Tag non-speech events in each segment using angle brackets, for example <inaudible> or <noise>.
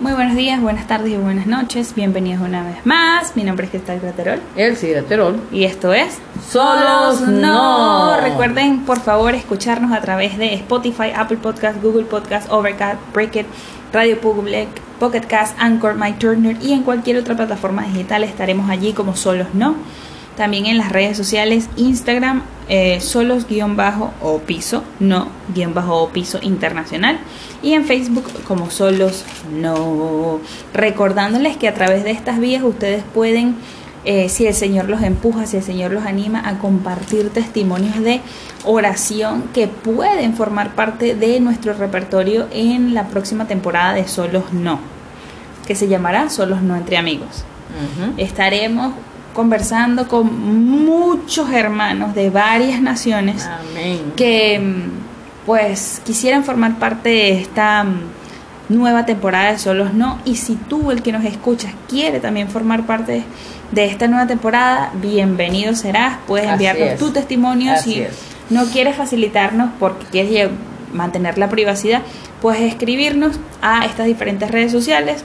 Muy buenos días, buenas tardes y buenas noches. Bienvenidos una vez más. Mi nombre es Cristal Graterol. sí, Graterol. Y esto es Solos No. Recuerden, por favor, escucharnos a través de Spotify, Apple Podcast, Google Podcast, Overcast, Breakit, Radio Public, Pocket Cast, Anchor, My Turner y en cualquier otra plataforma digital estaremos allí como Solos No. También en las redes sociales, Instagram, eh, solos guion bajo o piso, no guion bajo o piso internacional. Y en Facebook como solos no. Recordándoles que a través de estas vías ustedes pueden, eh, si el Señor los empuja, si el Señor los anima a compartir testimonios de oración que pueden formar parte de nuestro repertorio en la próxima temporada de Solos No, que se llamará Solos No entre amigos. Estaremos conversando con muchos hermanos de varias naciones que mm, pues quisieran formar parte de esta mm, nueva temporada de Solos No. Y si tú el que nos escuchas quiere también formar parte de esta nueva temporada, bienvenido serás, puedes enviarnos tu testimonio. Si no quieres facilitarnos porque quieres mantener la privacidad, puedes escribirnos a estas diferentes redes sociales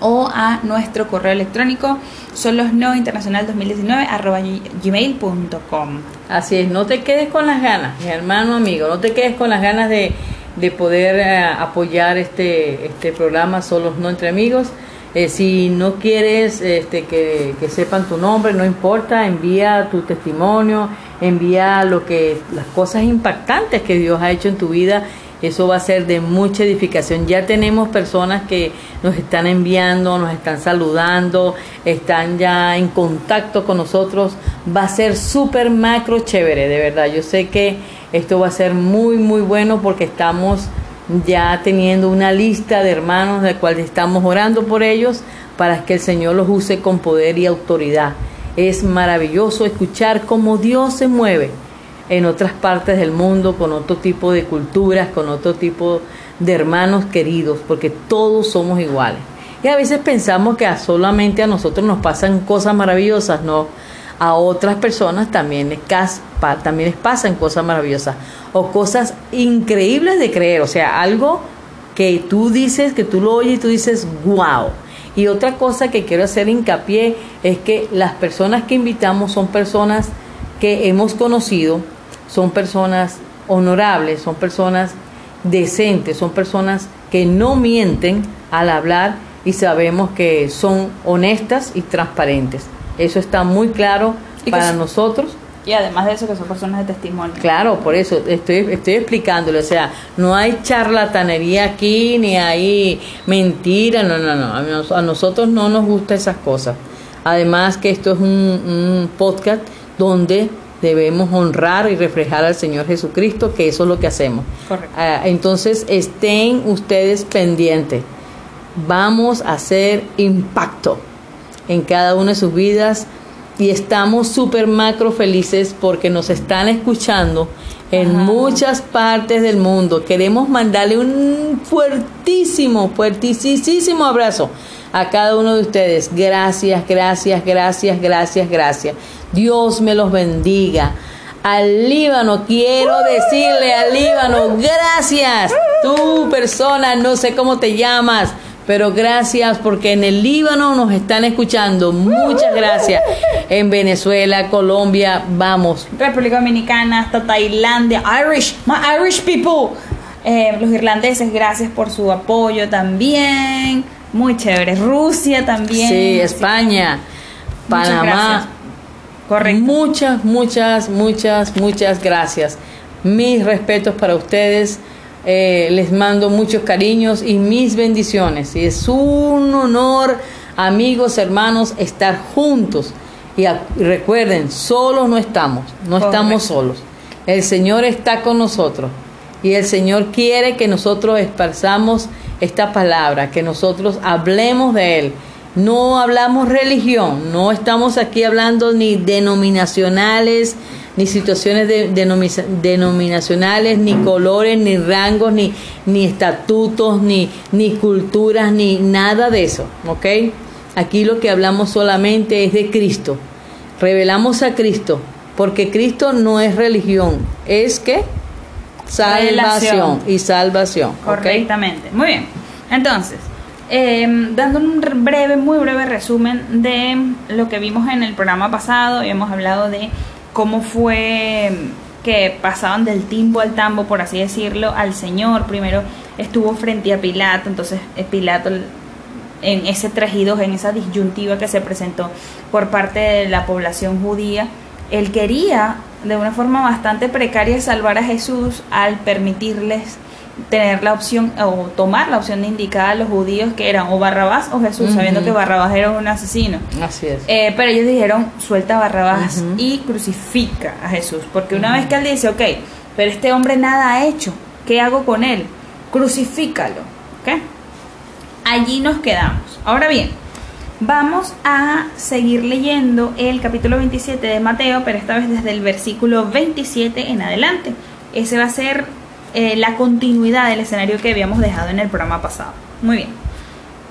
o a nuestro correo electrónico solosnointernacional2019 arroba gmail.com. Así es, no te quedes con las ganas, mi hermano amigo, no te quedes con las ganas de, de poder eh, apoyar este, este programa Solos No Entre Amigos. Eh, si no quieres este, que, que, sepan tu nombre, no importa, envía tu testimonio, envía lo que las cosas impactantes que Dios ha hecho en tu vida eso va a ser de mucha edificación. Ya tenemos personas que nos están enviando, nos están saludando, están ya en contacto con nosotros. Va a ser súper macro chévere, de verdad. Yo sé que esto va a ser muy, muy bueno porque estamos ya teniendo una lista de hermanos de cuales estamos orando por ellos para que el Señor los use con poder y autoridad. Es maravilloso escuchar cómo Dios se mueve en otras partes del mundo, con otro tipo de culturas, con otro tipo de hermanos queridos, porque todos somos iguales. Y a veces pensamos que solamente a nosotros nos pasan cosas maravillosas, no. A otras personas también les, también les pasan cosas maravillosas o cosas increíbles de creer, o sea, algo que tú dices, que tú lo oyes y tú dices, wow. Y otra cosa que quiero hacer hincapié es que las personas que invitamos son personas que hemos conocido, son personas honorables, son personas decentes, son personas que no mienten al hablar y sabemos que son honestas y transparentes. Eso está muy claro para nosotros. Y además de eso, que son personas de testimonio. Claro, por eso estoy, estoy explicándolo. O sea, no hay charlatanería aquí, ni hay mentira. No, no, no. A nosotros no nos gusta esas cosas. Además que esto es un, un podcast donde debemos honrar y reflejar al Señor Jesucristo, que eso es lo que hacemos. Ah, entonces, estén ustedes pendientes. Vamos a hacer impacto en cada una de sus vidas y estamos súper macro felices porque nos están escuchando en muchas partes del mundo. Queremos mandarle un fuertísimo, fuertísimo abrazo a cada uno de ustedes. Gracias, gracias, gracias, gracias, gracias. Dios me los bendiga. Al Líbano, quiero decirle al Líbano, gracias. Tu persona, no sé cómo te llamas, pero gracias porque en el Líbano nos están escuchando. Muchas gracias. En Venezuela, Colombia, vamos. República Dominicana, hasta Tailandia, Irish, my Irish people. Eh, los irlandeses, gracias por su apoyo también. Muy chévere. Rusia también. Sí, España, Panamá. Correcto. Muchas, muchas, muchas, muchas gracias. Mis respetos para ustedes. Eh, les mando muchos cariños y mis bendiciones. Y es un honor, amigos, hermanos, estar juntos. Y, recuerden, solos no estamos, no estamos solos. El Señor está con nosotros. Y el Señor quiere que nosotros esparzamos esta palabra, que nosotros hablemos de Él no hablamos religión, no estamos aquí hablando ni denominacionales, ni situaciones de, denominacionales, ni colores, ni rangos, ni, ni estatutos, ni, ni culturas, ni nada de eso, ¿ok? Aquí lo que hablamos solamente es de Cristo. Revelamos a Cristo, porque Cristo no es religión, es que salvación y salvación. Correctamente. Muy bien. Entonces, Em, dando un breve, muy breve resumen de lo que vimos en el programa pasado, hemos hablado de cómo fue que pasaban del timbo al tambo, por así decirlo, al Señor. Primero estuvo frente a Pilato, entonces eh, Pilato en ese trajido, en esa disyuntiva que se presentó por parte de la población judía, él quería de una forma bastante precaria salvar a Jesús al permitirles tener la opción o tomar la opción indicada a los judíos que eran o Barrabás o Jesús, sabiendo que Barrabás era un asesino. Así es. Eh, pero ellos dijeron, suelta a Barrabás y crucifica a Jesús, porque una vez que él dice, ok, pero este hombre nada ha hecho, ¿qué hago con él? Crucifícalo, ¿ok? Allí nos quedamos. Ahora bien, vamos a seguir leyendo el capítulo 27 de Mateo, pero esta vez desde el versículo 27 en adelante. Ese va a ser eh, la continuidad del escenario que habíamos dejado en el programa pasado. Muy bien.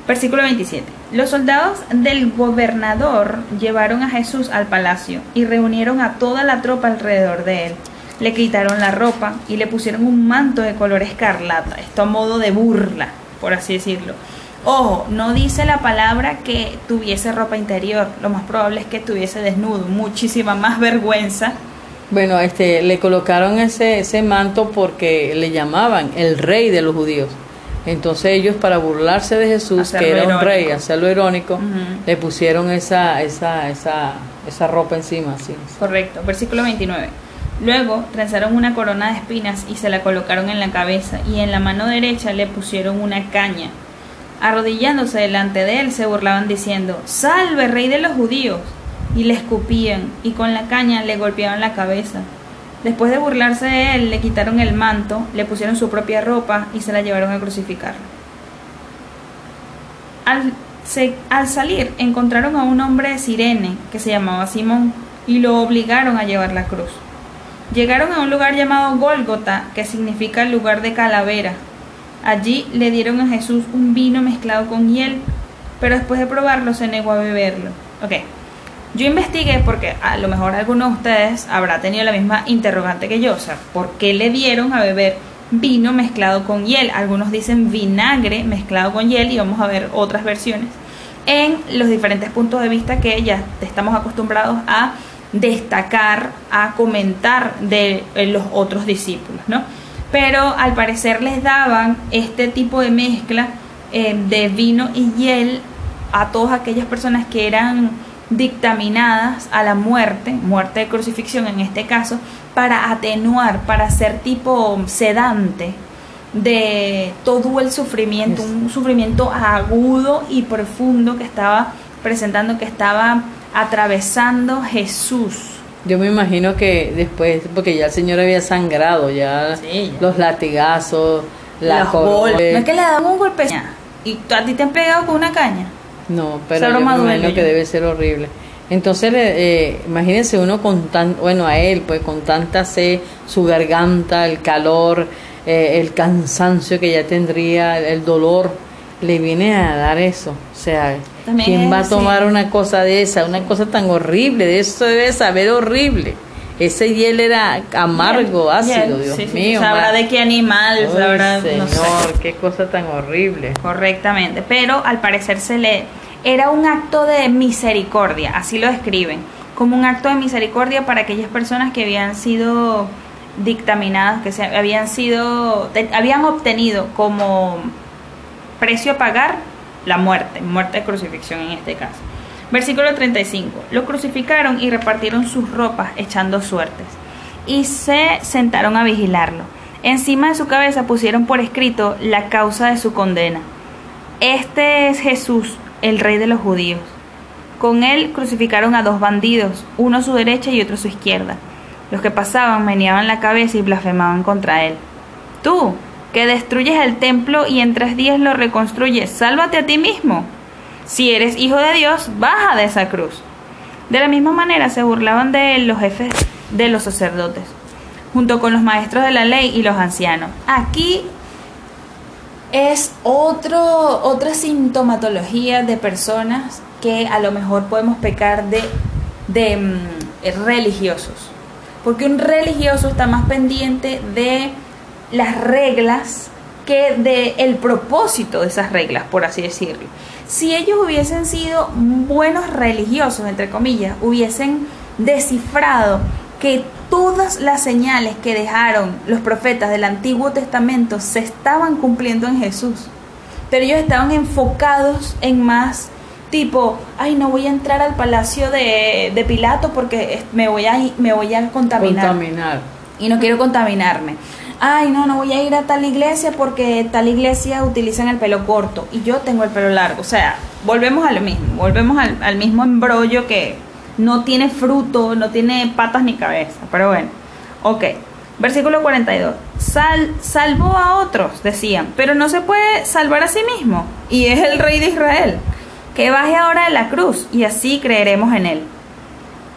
Versículo 27. Los soldados del gobernador llevaron a Jesús al palacio y reunieron a toda la tropa alrededor de él. Le quitaron la ropa y le pusieron un manto de color escarlata, esto a modo de burla, por así decirlo. Ojo, no dice la palabra que tuviese ropa interior, lo más probable es que tuviese desnudo, muchísima más vergüenza bueno, este, le colocaron ese, ese manto porque le llamaban el rey de los judíos. Entonces ellos para burlarse de Jesús, que era un rey, hacerlo irónico, le pusieron esa, esa, esa, esa ropa encima. Sí. Correcto. Versículo 29. Luego trenzaron una corona de espinas y se la colocaron en la cabeza y en la mano derecha le pusieron una caña. Arrodillándose delante de él se burlaban diciendo, Salve, rey de los judíos y le escupían y con la caña le golpeaban la cabeza. Después de burlarse de él, le quitaron el manto, le pusieron su propia ropa y se la llevaron a crucificar. Al, al salir, encontraron a un hombre de Sirene que se llamaba Simón y lo obligaron a llevar la cruz. Llegaron a un lugar llamado Gólgota, que significa el lugar de calavera. Allí le dieron a Jesús un vino mezclado con hiel, pero después de probarlo se negó a beberlo. Okay. Yo investigué porque a lo mejor alguno de ustedes habrá tenido la misma interrogante que yo, o sea, ¿por qué le dieron a beber vino mezclado con hiel? Algunos dicen vinagre mezclado con hiel y vamos a ver otras versiones en los diferentes puntos de vista que ya estamos acostumbrados a destacar, a comentar de los otros discípulos, ¿no? Pero al parecer les daban este tipo de mezcla eh, de vino y hiel a todas aquellas personas que eran dictaminadas a la muerte, muerte de crucifixión en este caso, para atenuar, para ser tipo sedante de todo el sufrimiento, un sufrimiento agudo y profundo que estaba presentando, que estaba atravesando Jesús. Yo me imagino que después, porque ya el Señor había sangrado, ya los latigazos, la No es que le daban un golpe y a ti te han pegado con una caña. No, pero yo me imagino que debe ser horrible. Entonces, eh, imagínense uno con tan, bueno, a él, pues con tanta sed, su garganta, el calor, eh, el cansancio que ya tendría, el dolor, le viene a dar eso. O sea, ¿quién va a tomar una cosa de esa, una cosa tan horrible? De eso debe saber horrible. Ese hiel era amargo, ácido, Dios mío. Sabrá de qué animal, sabrá, señor, qué cosa tan horrible. Correctamente, pero al parecer se le era un acto de misericordia, así lo describen, como un acto de misericordia para aquellas personas que habían sido dictaminadas, que se habían sido habían obtenido como precio a pagar la muerte, muerte de crucifixión en este caso. Versículo 35. Lo crucificaron y repartieron sus ropas echando suertes. Y se sentaron a vigilarlo. Encima de su cabeza pusieron por escrito la causa de su condena. Este es Jesús, el rey de los judíos. Con él crucificaron a dos bandidos, uno a su derecha y otro a su izquierda. Los que pasaban meneaban la cabeza y blasfemaban contra él. Tú, que destruyes el templo y en tres días lo reconstruyes, sálvate a ti mismo. Si eres hijo de Dios, baja de esa cruz. De la misma manera se burlaban de él los jefes de los sacerdotes, junto con los maestros de la ley y los ancianos. Aquí es otro, otra sintomatología de personas que a lo mejor podemos pecar de, de mm, religiosos. Porque un religioso está más pendiente de las reglas que de el propósito de esas reglas, por así decirlo. Si ellos hubiesen sido buenos religiosos, entre comillas, hubiesen descifrado que todas las señales que dejaron los profetas del Antiguo Testamento se estaban cumpliendo en Jesús. Pero ellos estaban enfocados en más tipo, ay, no voy a entrar al palacio de, de Pilato porque me voy a, me voy a contaminar. Contaminar. Y no quiero contaminarme ay, no, no voy a ir a tal iglesia porque tal iglesia utilizan el pelo corto y yo tengo el pelo largo. O sea, volvemos a lo mismo, volvemos al, mismo embrollo que no tiene fruto, no tiene patas ni cabeza. Pero bueno, ok. Versículo 42. Sal, salvó a otros, decían, pero no se puede salvar a sí mismo. Y es el rey de Israel. Que baje ahora de la cruz y así creeremos en él.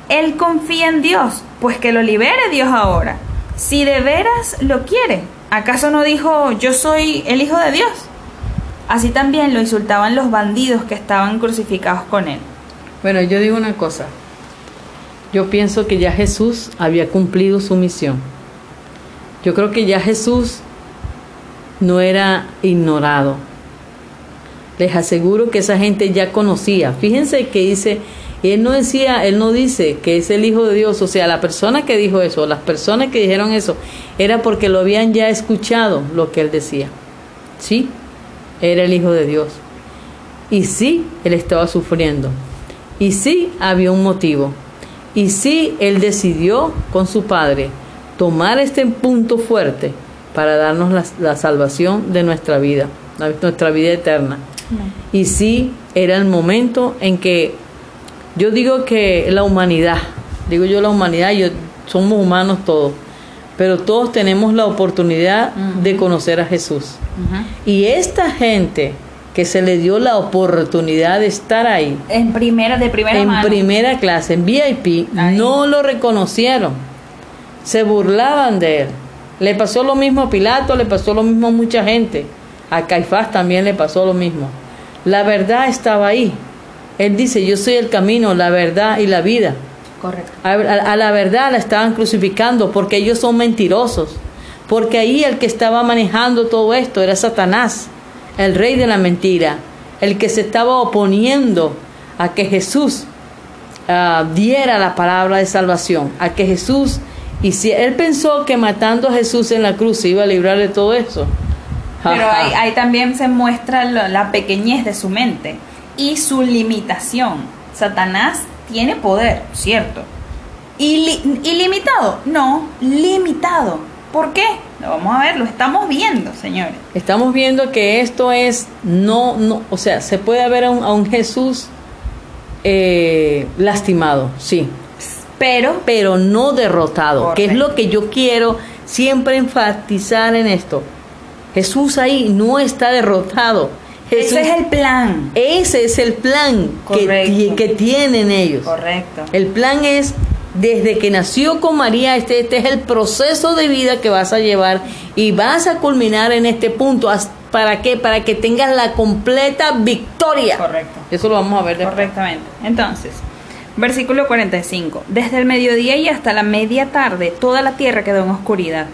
Él confía en Dios, pues que lo libere Dios ahora si de veras lo quiere, ¿acaso no dijo yo soy el Hijo de Dios? Así también lo insultaban los bandidos que estaban crucificados con él. Bueno, yo digo una cosa. Yo pienso que ya Jesús había cumplido su misión. Yo creo que ya Jesús no era ignorado. Les aseguro que esa gente ya conocía. Fíjense que dice y él no decía, él no dice que es el Hijo de Dios, o sea, la persona que dijo eso, las personas que dijeron eso, era porque lo habían ya escuchado lo que él decía. Sí, era el Hijo de Dios. Y sí, él estaba sufriendo. Y sí, había un motivo. Y sí, él decidió con su Padre tomar este punto fuerte para darnos la, la salvación de nuestra vida, nuestra vida eterna. Y sí, era el momento en que yo digo que la humanidad, digo yo la humanidad, yo, somos humanos todos, pero todos tenemos la oportunidad de conocer a Jesús. Y esta gente que se le dio la oportunidad de estar ahí. En primera, de primera En primera clase, en VIP, no lo reconocieron. Se burlaban de él. Le pasó lo mismo a Pilato, le pasó lo mismo a mucha gente. A Caifás también le pasó lo mismo. La verdad estaba ahí. Él dice, yo soy el camino, la verdad y la vida. Correcto. A, la verdad la estaban crucificando porque ellos son mentirosos. Porque ahí el que estaba manejando todo esto era Satanás, el rey de la mentira, el que se estaba oponiendo a que Jesús ah, diera la palabra de salvación, a que Jesús y si él pensó que matando a Jesús en la cruz se iba a librar de todo eso. Pero ahí, también se muestra la pequeñez de su mente y su limitación. Satanás tiene poder, cierto. ¿Ilimitado? No, limitado. ¿Por qué? Lo vamos a ver, lo estamos viendo, señores. Estamos viendo que esto es no, no, o sea, se puede ver a un, Jesús eh, lastimado, sí. Pero, pero no derrotado, que es lo que yo quiero siempre enfatizar en esto. Jesús ahí no está derrotado ese es el plan. Ese es el plan que, que, tienen ellos. Correcto. El plan es, desde que nació con María, este, este es el proceso de vida que vas a llevar y vas a culminar en este punto. ¿Para qué? Para que tengas la completa victoria. Correcto. Eso lo vamos a ver después. Correctamente. Entonces, versículo 45. Desde el mediodía y hasta la media tarde, toda la tierra quedó en oscuridad.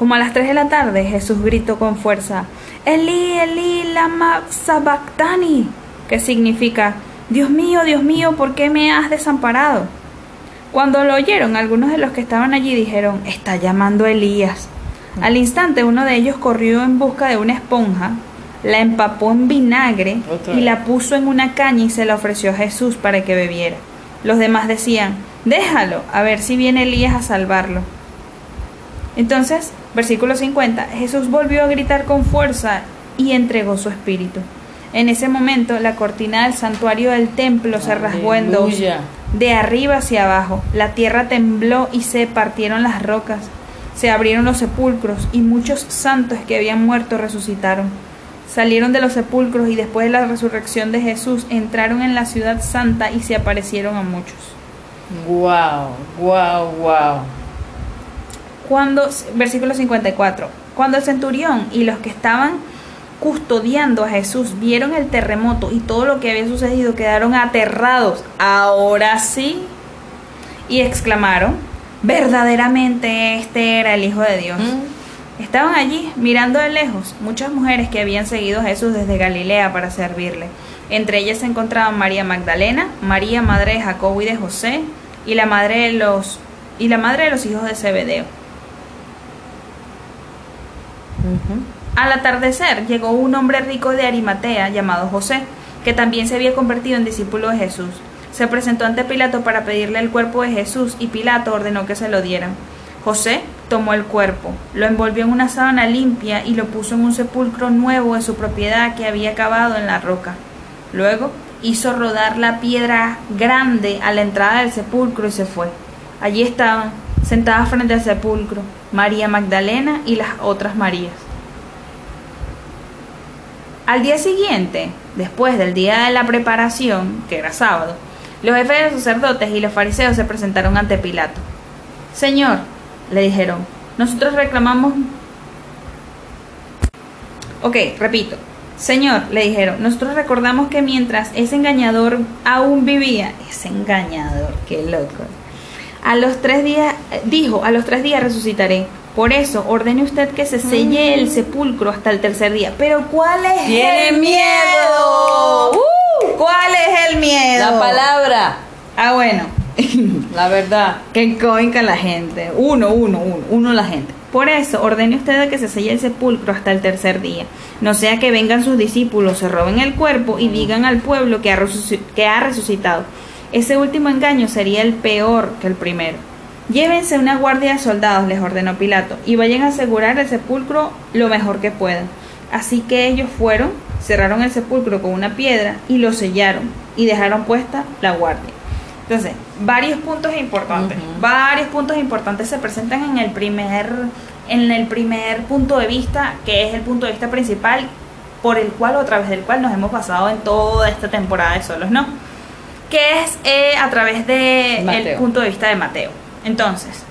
Como a las 3 de la tarde, Jesús gritó con fuerza, Eli, Eli, lama sabactani, que significa, Dios mío, Dios mío, ¿por qué me has desamparado? Cuando lo oyeron, algunos de los que estaban allí dijeron, está llamando a Elías. Al instante uno de ellos corrió en busca de una esponja, la empapó en vinagre y la puso en una caña y se la ofreció a Jesús para que bebiera. Los demás decían, déjalo, a ver si viene Elías a salvarlo. Entonces Versículo 50. Jesús volvió a gritar con fuerza y entregó su espíritu. En ese momento la cortina del santuario del templo se rasgó en dos, de arriba hacia abajo. La tierra tembló y se partieron las rocas. Se abrieron los sepulcros y muchos santos que habían muerto resucitaron. Salieron de los sepulcros y después de la resurrección de Jesús entraron en la ciudad santa y se aparecieron a muchos. Wow, wow, wow cuando, versículo 54, cuando el centurión y los que estaban custodiando a Jesús vieron el terremoto y todo lo que había sucedido, quedaron aterrados. Ahora sí. Y exclamaron, verdaderamente este era el Hijo de Dios. Estaban allí, mirando de lejos, muchas mujeres que habían seguido a Jesús desde Galilea para servirle. Entre ellas se encontraban María Magdalena, María madre de Jacobo y de José, y la madre de los y la madre de los hijos de Zebedeo. Al atardecer llegó un hombre rico de Arimatea llamado José, que también se había convertido en discípulo de Jesús. Se presentó ante Pilato para pedirle el cuerpo de Jesús y Pilato ordenó que se lo dieran. José tomó el cuerpo, lo envolvió en una sábana limpia y lo puso en un sepulcro nuevo de su propiedad que había cavado en la roca. Luego hizo rodar la piedra grande a la entrada del sepulcro y se fue. Allí estaban, sentadas frente al sepulcro, María Magdalena y las otras Marías. Al día siguiente, después del día de la preparación, que era sábado, los jefes de los sacerdotes y los fariseos se presentaron ante Pilato. Señor, le dijeron, nosotros reclamamos... Ok, repito. Señor, le dijeron, nosotros recordamos que mientras ese engañador aún vivía, ese engañador, qué loco. A los tres días, dijo, a los tres días resucitaré. Por eso, ordene usted que se selle el sepulcro hasta el tercer día. Pero ¿cuál es ¡Tiene el miedo! ¡Uh! ¿Cuál es el miedo? La palabra, Ah, bueno. <laughs> la verdad. Que coinca la gente. Uno, uno, uno, uno la gente. Por eso, ordene usted que se selle el sepulcro hasta el tercer día. No sea que vengan sus discípulos, se roben el cuerpo y digan al pueblo que ha, que ha resucitado. Ese último engaño sería el peor que el primero. Llévense una guardia de soldados, les ordenó Pilato, y vayan a asegurar el sepulcro lo mejor que puedan. Así que ellos fueron, cerraron el sepulcro con una piedra y lo sellaron y dejaron puesta la guardia. Entonces, varios puntos importantes, varios puntos importantes se presentan en el primer en el primer punto de vista, que es el punto de vista principal por el cual o a través del cual nos hemos pasado en toda esta temporada de solos, ¿no? Que es eh, a través del Mateo. punto de vista de Mateo. Entonces,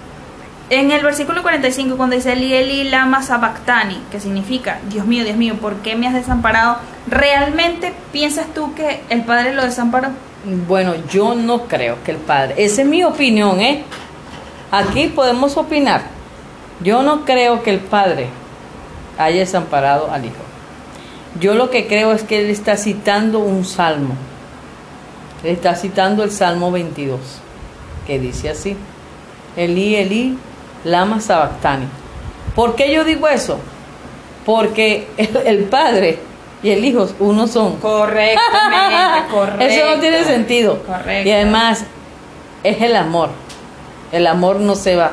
en el versículo 45 cuando dice Eli Eli lama sabactani, que significa, Dios mío, Dios mío, ¿por qué me has desamparado? ¿Realmente piensas tú que el Padre lo desamparó? Bueno, yo no creo que el padre, esa es mi opinión, ¿eh? Aquí podemos opinar. Yo no creo que el padre haya desamparado al hijo. Yo lo que creo es que él está citando un salmo. Está citando el Salmo 22, que dice así: Elí, Elí, lama sabactani. ¿Por qué yo digo eso? Porque el, el padre y el hijo, uno son. Correctamente, correcto. <laughs> Eso no tiene sentido. Correcto. Y además, es el amor. El amor no se va.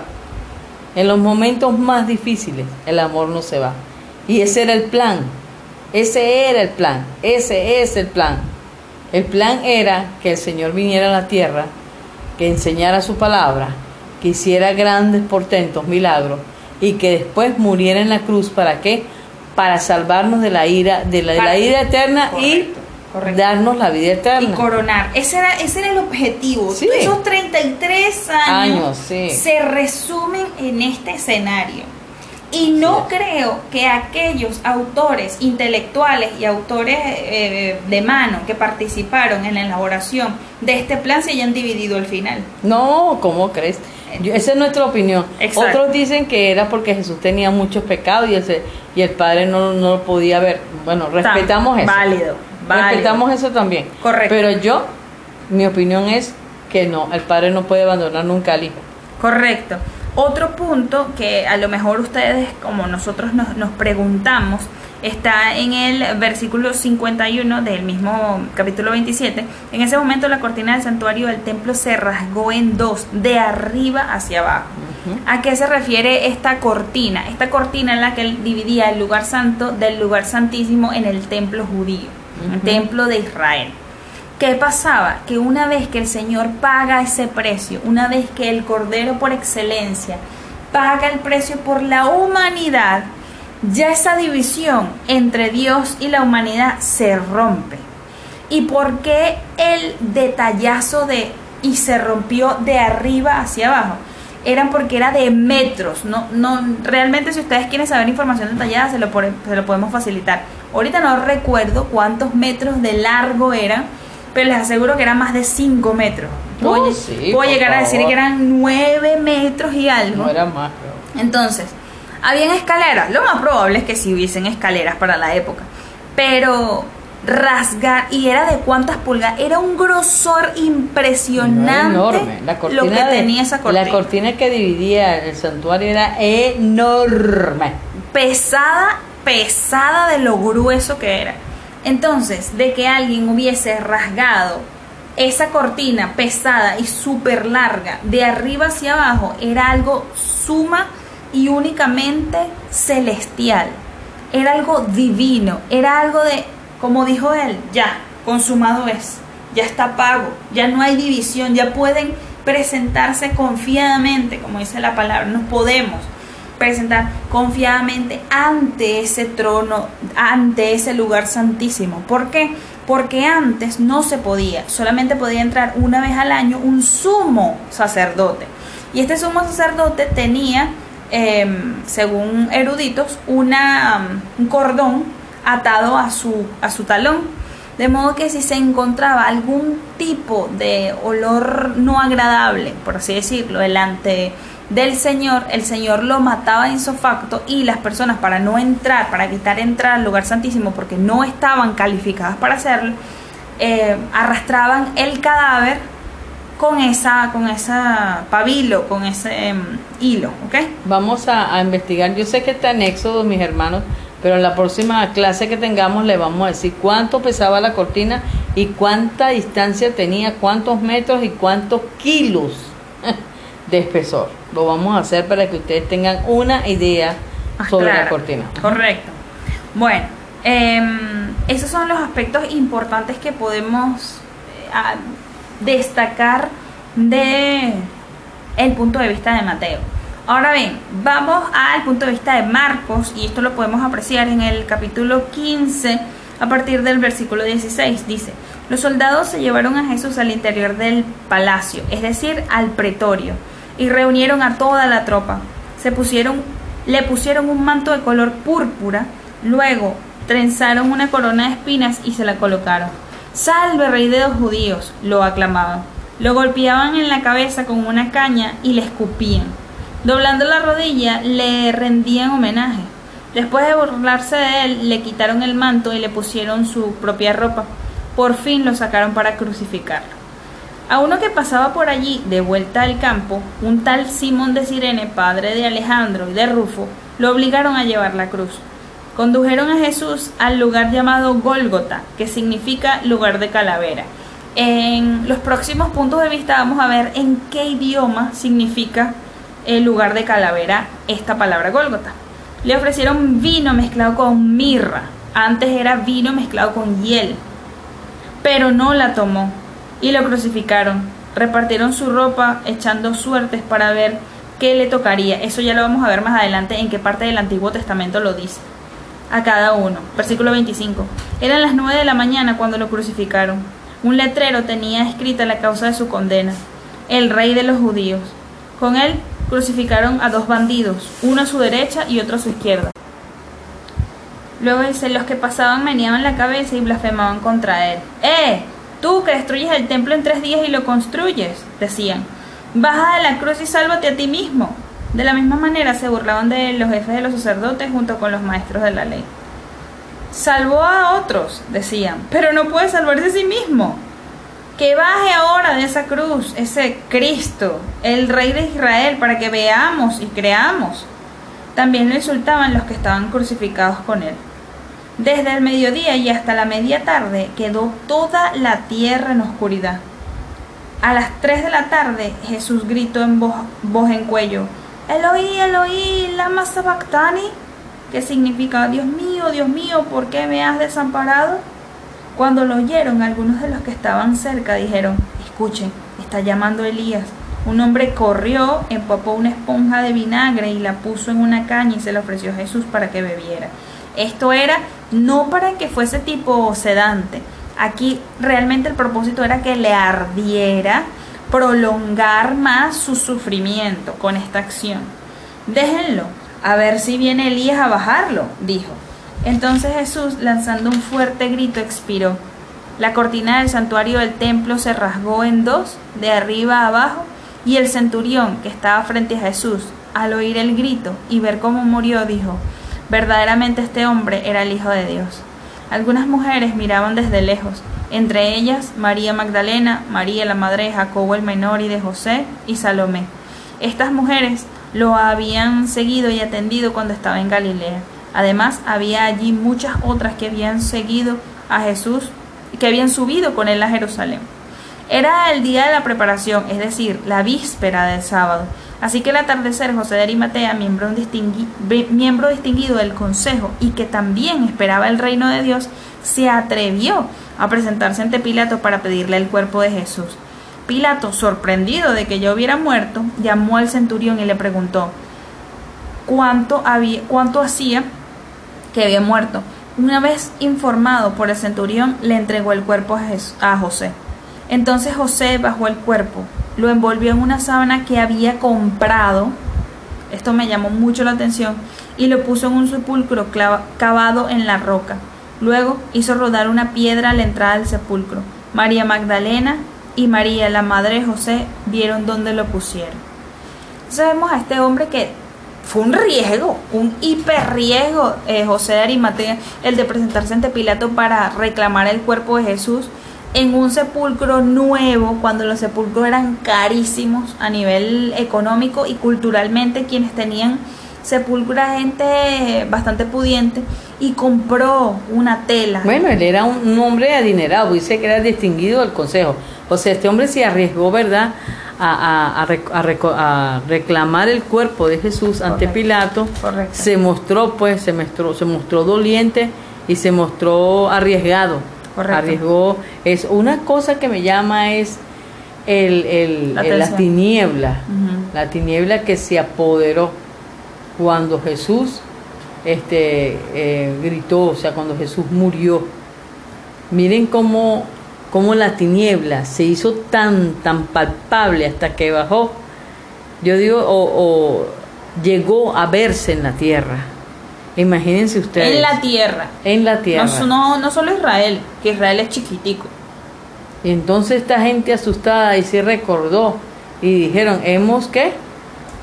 En los momentos más difíciles, el amor no se va. Y ese era el plan. Ese era el plan. Ese es el plan. El plan era que el Señor viniera a la tierra, que enseñara su palabra, que hiciera grandes portentos, milagros, y que después muriera en la cruz. ¿Para qué? Para salvarnos de la ira, de la, de la Para- ira eterna Correcto, y correcto. darnos la vida y eterna. coronar. Ese era, ese era el objetivo. Sí. Esos 33 años, Años, sí. se resumen en este escenario. Y no creo que aquellos autores intelectuales y autores eh, de mano que participaron en la elaboración de este plan se hayan dividido al final. No, ¿cómo crees? Yo- esa es nuestra opinión. Exacto. Otros dicen que era porque Jesús tenía muchos pecados y el, se- y el Padre no, no lo podía ver. Bueno, respetamos eso. Válido, válido. Respetamos eso también. Correcto. Pero yo, mi opinión es que no, el Padre no puede abandonar nunca al Hijo. Correcto. Otro punto que a lo mejor ustedes, como nosotros nos, nos preguntamos, está en el versículo 51 del mismo capítulo 27. En ese momento la cortina del santuario del templo se rasgó en dos, de arriba hacia abajo. ¿A qué se refiere esta cortina? Esta cortina es la que dividía el lugar santo del lugar santísimo en el templo judío, el templo de Israel. ¿Qué pasaba? Que una vez que el Señor paga ese precio, una vez que el Cordero por excelencia paga el precio por la humanidad, ya esa división entre Dios y la humanidad se rompe. ¿Y por qué el detallazo de y se rompió de arriba hacia abajo? Eran porque era de metros, no, no, realmente si ustedes quieren saber información detallada se lo, pone- se lo podemos facilitar. Ahorita no recuerdo cuántos metros de largo eran, pero les aseguro que eran más de 5 metros. Puedo, Oh, sí, puedo llegar a decir que eran 9 metros y algo. No era más, creo. Entonces, Habían escaleras, lo más probable es que sí hubiesen escaleras para la época, pero rasgar y era de cuántas pulgadas, era un grosor impresionante enorme. La cortina lo que de- tenía esa cortina. La cortina que dividía el santuario era enorme. pesada, pesada de lo grueso que era. Entonces, de que alguien hubiese rasgado esa cortina pesada y súper larga de arriba hacia abajo era algo suma y únicamente celestial. Era algo divino, era algo de, como dijo él, ya, consumado es, ya está pago, ya no hay división, ya pueden presentarse confiadamente, como dice la palabra, nos podemos presentar confiadamente ante ese trono, ante ese lugar santísimo. ¿Por qué? Porque antes no se podía, solamente podía entrar una vez al año un sumo sacerdote. Y este sumo sacerdote tenía, em, según eruditos, una, um, un cordón atado a su, a su talón. De modo que si se encontraba algún tipo de olor no agradable, por así decirlo, delante del Señor, el Señor lo mataba insofacto y las personas para no entrar, para evitar entrar al lugar santísimo porque no estaban calificadas para hacerlo, eh, arrastraban el cadáver con esa, con esa pabilo, con ese em, hilo. Vamos a, a investigar. Yo sé que está en Éxodo, mis hermanos, pero en la próxima clase que tengamos le vamos a decir cuánto pesaba la cortina y cuánta distancia tenía, cuántos metros y cuántos kilos <laughs> de espesor. Lo vamos a hacer para que ustedes tengan una idea Ah, sobre la cortina. Correcto. Bueno, em, esos son los aspectos importantes que podemos eh, destacar de el punto de vista de Mateo. Ahora bien, vamos al punto de vista de Marcos y esto lo podemos apreciar en el capítulo 15 a partir del versículo 16. Dice, los soldados se llevaron a Jesús al interior del palacio, es decir, al pretorio, y reunieron a toda la tropa. Se pusieron, le pusieron un manto de color púrpura, luego trenzaron una corona de espinas y se la colocaron. Salve, rey de los judíos, lo aclamaban. Lo golpeaban en la cabeza con una caña y le escupían. Doblando la rodilla, le rendían homenaje. Después de burlarse de él, le quitaron el manto y le pusieron su propia ropa. Por fin lo sacaron para crucificarlo. A uno que pasaba por allí, de vuelta al campo, un tal Simón de Sirene, padre de Alejandro y de Rufo, lo obligaron a llevar la cruz. Condujeron a Jesús al lugar llamado Gólgota, que significa lugar de calavera. En los próximos puntos de vista vamos a ver en qué idioma significa el lugar de calavera esta palabra Gólgota. Le ofrecieron vino mezclado con mirra. Antes era vino mezclado con hiel. Pero no la tomó y lo crucificaron. Repartieron su ropa echando suertes para ver qué le tocaría. Eso ya lo vamos a ver más adelante en qué parte del Antiguo Testamento lo dice. A cada uno. Versículo 25. Eran las 9 de la mañana cuando lo crucificaron. Un letrero tenía escrita la causa de su condena. El rey de los judíos. Con él crucificaron a dos bandidos, uno a su derecha y otro a su izquierda. Luego dice, los que pasaban meneaban la cabeza y blasfemaban contra él. ¡Eh! Tú que destruyes el templo en tres días y lo construyes, decían. Baja de la cruz y sálvate a ti mismo. De la misma manera se burlaban de los jefes de los sacerdotes junto con los maestros de la ley. Salvó a otros, decían, pero no puede salvarse a sí mismo. Que baje ahora de esa cruz ese Cristo, el Rey de Israel, para que veamos y creamos. También lo insultaban los que estaban crucificados con él. Desde el mediodía y hasta la media tarde quedó toda la tierra en oscuridad. A las 3 de la tarde Jesús gritó en voz, voz en cuello, Eloí, Eloí, lama sabactani, que significa, Dios mío, Dios mío, ¿por qué me has desamparado? Cuando lo oyeron, algunos de los que estaban cerca dijeron, escuchen, está llamando Elías. Un hombre corrió, empapó una esponja de vinagre y la puso en una caña y se la ofreció a Jesús para que bebiera. Esto era no para que fuese tipo sedante. Aquí realmente el propósito era que le ardiera prolongar más su sufrimiento con esta acción. Déjenlo, a ver si viene Elías a bajarlo, dijo. Entonces Jesús, lanzando un fuerte grito, expiró. La cortina del santuario del templo se rasgó en dos, de arriba a abajo, y el centurión que estaba frente a Jesús, al oír el grito y ver cómo murió, dijo, verdaderamente este hombre era el Hijo de Dios. Algunas mujeres miraban desde lejos, entre ellas María Magdalena, María la madre de Jacobo el menor y de José, y Salomé. Estas mujeres lo habían seguido y atendido cuando estaba en Galilea. Además, había allí muchas otras que habían seguido a Jesús que habían subido con él a Jerusalén. Era el día de la preparación, es decir, la víspera del sábado. Así que al atardecer José de Arimatea, miembro, distinguido del consejo y que también esperaba el reino de Dios, se atrevió a presentarse ante Pilato para pedirle el cuerpo de Jesús. Pilato, sorprendido de que yo hubiera muerto, llamó al centurión y le preguntó cuánto, había, cuánto hacía que había muerto. Una vez informado por el centurión, le entregó el cuerpo a José. Entonces José bajó el cuerpo, lo envolvió en una sábana que había comprado, esto me llamó mucho la atención, y lo puso en un sepulcro cavado en la roca. Luego hizo rodar una piedra a la entrada del sepulcro. María Magdalena y María, la madre de José, vieron dónde lo pusieron. Sabemos a este hombre que fue un riesgo, un hiper riesgo, eh, José de Arimatea, el de presentarse ante Pilato para reclamar el cuerpo de Jesús en un sepulcro nuevo, cuando los sepulcros eran carísimos a nivel económico y culturalmente, quienes tenían sepulcro gente bastante pudiente y compró una tela. Bueno, él era un, hombre adinerado, dice que era distinguido del consejo. O sea, este hombre se arriesgó, ¿verdad?, a, a, reclamar el cuerpo de Jesús ante Pilato. Correcto. Se mostró, pues, se mostró, se mostró doliente y se mostró arriesgado. Correcto. Arriesgó. Es una cosa que me llama es el, el, la, tiniebla, la tiniebla que se apoderó cuando Jesús este, eh, gritó, o sea, cuando Jesús murió. Miren cómo, cómo la tiniebla se hizo tan, tan palpable hasta que bajó, yo digo, o, llegó a verse en la tierra. Imagínense ustedes. En la tierra. En la tierra. No, no, no solo Israel, que Israel es chiquitico. Y entonces esta gente asustada y se recordó y dijeron, hemos qué?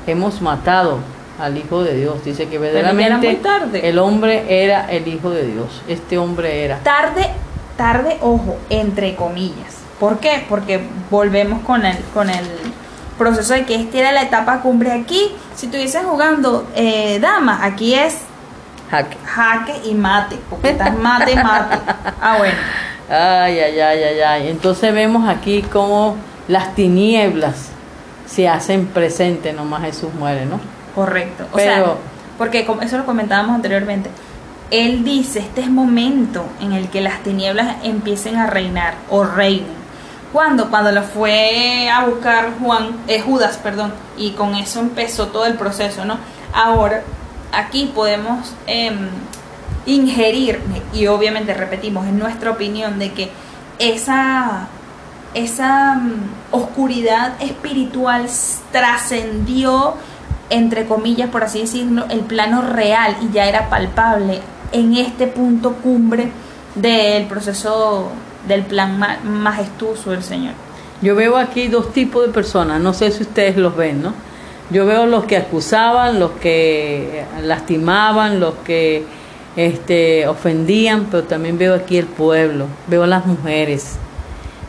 Hemos matado al Hijo de Dios. Dice que verdaderamente el hombre era el Hijo de Dios. Este hombre era. Tarde, tarde, ojo, entre comillas. ¿Por qué? Porque volvemos con el, con el proceso de que esta era la etapa cumbre aquí. Si estuviesen jugando eh, dama, aquí es jaque. jaque y mate, porque estás mate y mate. Ah, bueno. Ay, ay, ay, ay, ay. Entonces vemos aquí cómo las tinieblas se hacen presentes, nomás Jesús muere, ¿no? Correcto. O sea, porque eso lo comentábamos anteriormente. Él dice, este es momento en el que las tinieblas empiecen a reinar o reinen. ¿Cuándo? Cuando lo fue a buscar Juan, eh, Judas, perdón, y con eso empezó todo el proceso, ¿no? Ahora, aquí podemos em, ingerir, y obviamente repetimos, en nuestra opinión, de que esa, esa mm, oscuridad espiritual trascendió entre comillas, por así decirlo, el plano real y ya era palpable en este punto cumbre del proceso del plan majestuoso del Señor. Yo veo aquí dos tipos de personas, no sé si ustedes los ven, ¿no? Yo veo los que acusaban, los que lastimaban, los que este, ofendían, pero también veo aquí el pueblo, veo las mujeres.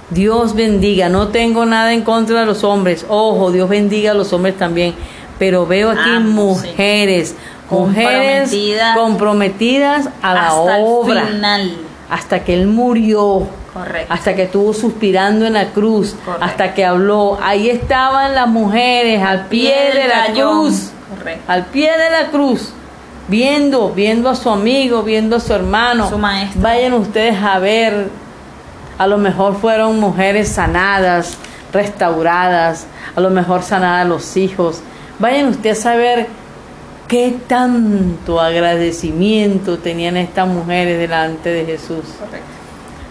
Dios bendiga, no tengo nada en contra de los hombres, ojo, Dios bendiga a los hombres también, pero veo aquí ah, mujeres, mujeres comprometidas, a la obra. Hasta que él murió. Hasta que estuvo suspirando en la cruz. Hasta que habló. Ahí estaban las mujeres al pie, de la cruz. Al pie de la cruz. Viendo, viendo a su amigo, viendo a su hermano. Su maestro. Vayan ustedes a ver. A lo mejor fueron mujeres sanadas, restauradas. A lo mejor sanadas los hijos Vayan ustedes a saber qué tanto agradecimiento tenían estas mujeres delante de Jesús.